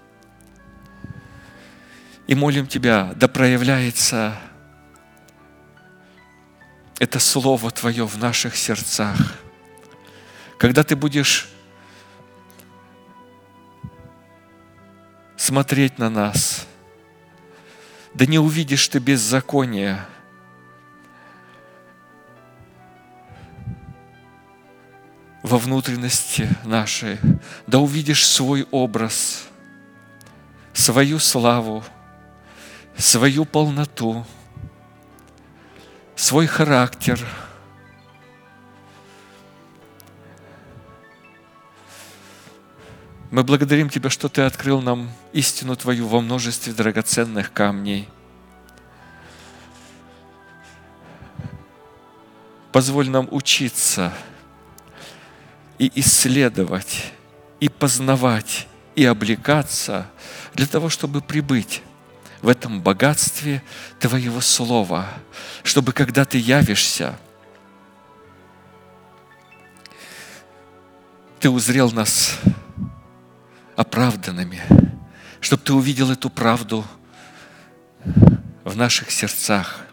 И молим Тебя, да проявляется это Слово Твое в наших сердцах. Когда Ты будешь смотреть на нас. Да не увидишь ты беззакония. Во внутренности нашей, да увидишь свой образ, свою славу, свою полноту, свой характер – Мы благодарим Тебя, что Ты открыл нам истину Твою во множестве драгоценных камней. Позволь нам учиться и исследовать, и познавать, и облекаться для того, чтобы прибыть в этом богатстве Твоего Слова, чтобы когда Ты явишься, Ты узрел нас оправданными, чтобы ты увидел эту правду в наших сердцах,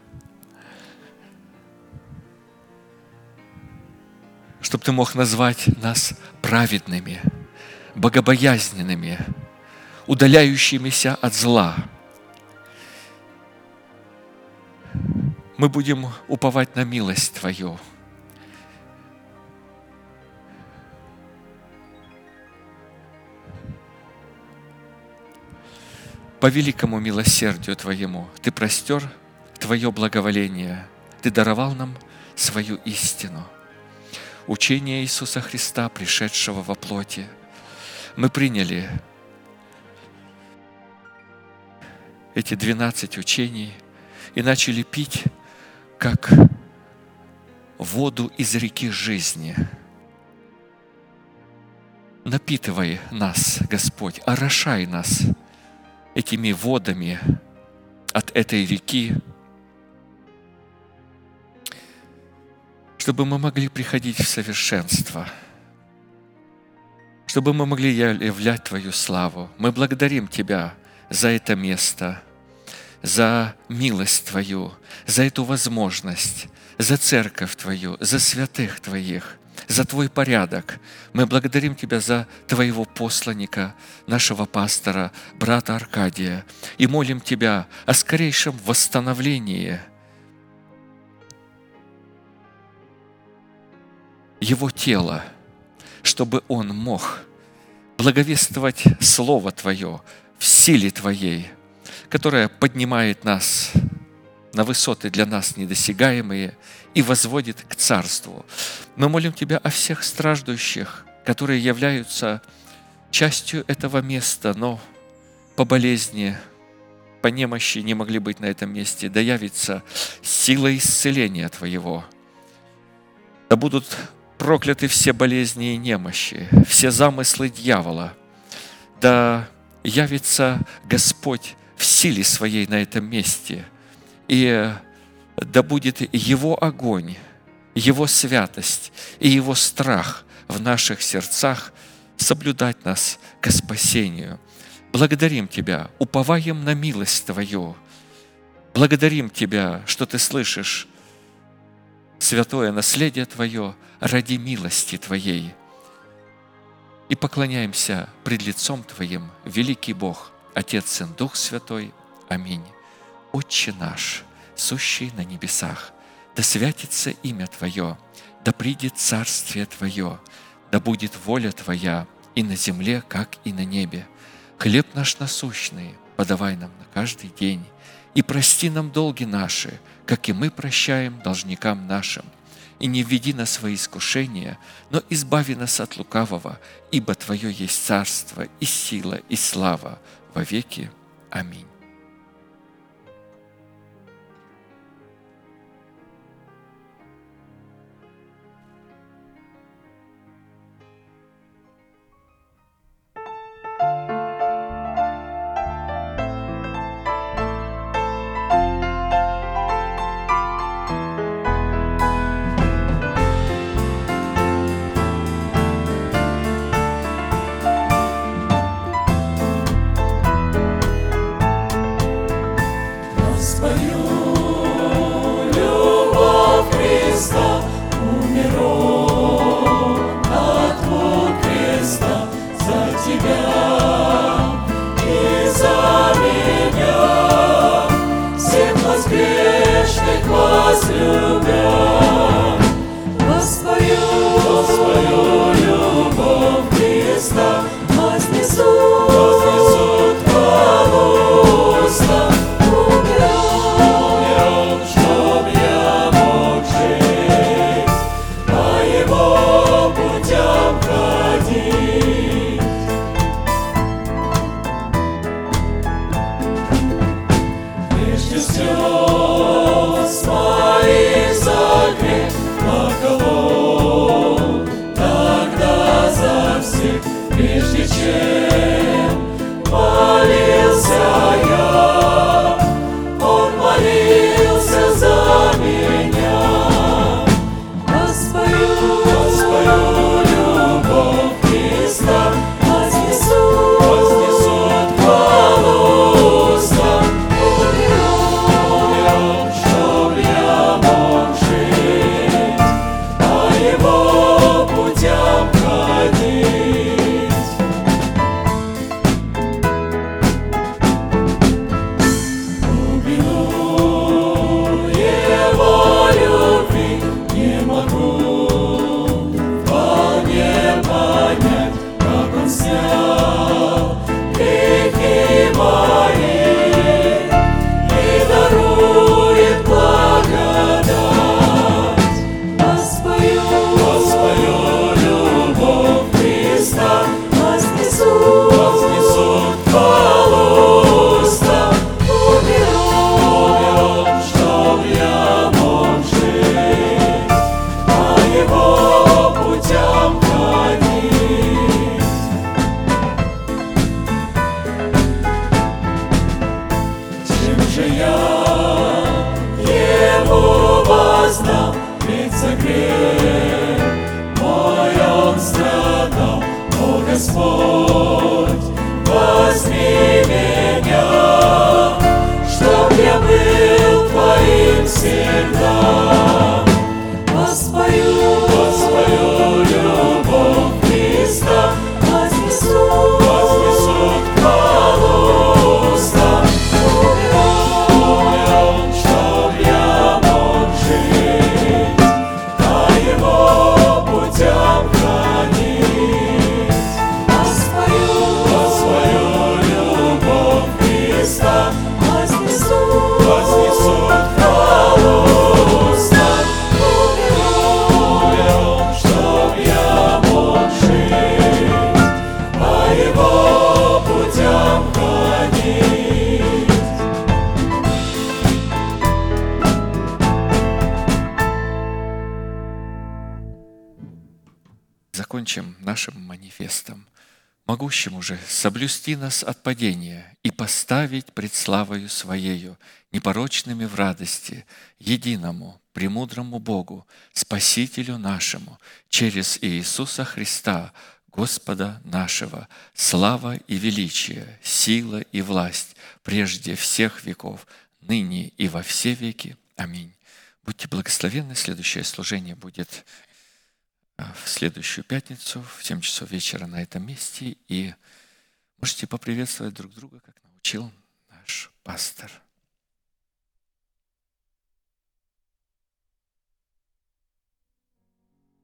чтобы ты мог назвать нас праведными, богобоязненными, удаляющимися от зла. Мы будем уповать на милость Твою – по великому милосердию Твоему Ты простер Твое благоволение, Ты даровал нам свою истину. Учение Иисуса Христа, пришедшего во плоти. Мы приняли эти двенадцать учений и начали пить, как воду из реки жизни. Напитывай нас, Господь, орошай нас – этими водами от этой реки, чтобы мы могли приходить в совершенство, чтобы мы могли являть Твою славу. Мы благодарим Тебя за это место, за милость Твою, за эту возможность, за церковь Твою, за святых Твоих – за Твой порядок. Мы благодарим Тебя за Твоего посланника, нашего пастора, брата Аркадия, и молим Тебя о скорейшем восстановлении его тела, чтобы он мог благовествовать Слово Твое в силе Твоей, которая поднимает нас на высоты для нас недосягаемые и возводит к Царству. Мы молим Тебя о всех страждущих, которые являются частью этого места, но по болезни, по немощи не могли быть на этом месте. Да явится сила исцеления Твоего. Да будут прокляты все болезни и немощи, все замыслы дьявола. Да явится Господь в силе Своей на этом месте. И да будет Его огонь, Его святость и Его страх в наших сердцах соблюдать нас к спасению. Благодарим Тебя, уповаем на милость Твою. Благодарим Тебя, что Ты слышишь святое наследие Твое ради милости Твоей. И поклоняемся пред лицом Твоим, великий Бог, Отец, Сын, Дух Святой. Аминь. Отче наш, сущий на небесах, да святится имя Твое, да придет царствие Твое, да будет воля Твоя и на земле, как и на небе. Хлеб наш насущный подавай нам на каждый день, и прости нам долги наши, как и мы прощаем должникам нашим. И не введи нас в свои искушения, но избави нас от лукавого, ибо Твое есть царство и сила и слава во веки. Аминь. Oh. Соблюсти нас от падения и поставить пред славою Своею, непорочными в радости, единому, премудрому Богу, Спасителю нашему, через Иисуса Христа, Господа нашего, слава и величие, сила и власть прежде всех веков, ныне и во все веки. Аминь. Будьте благословенны. Следующее служение будет а, в следующую пятницу в 7 часов вечера на этом месте. И можете поприветствовать друг друга, как научил наш пастор.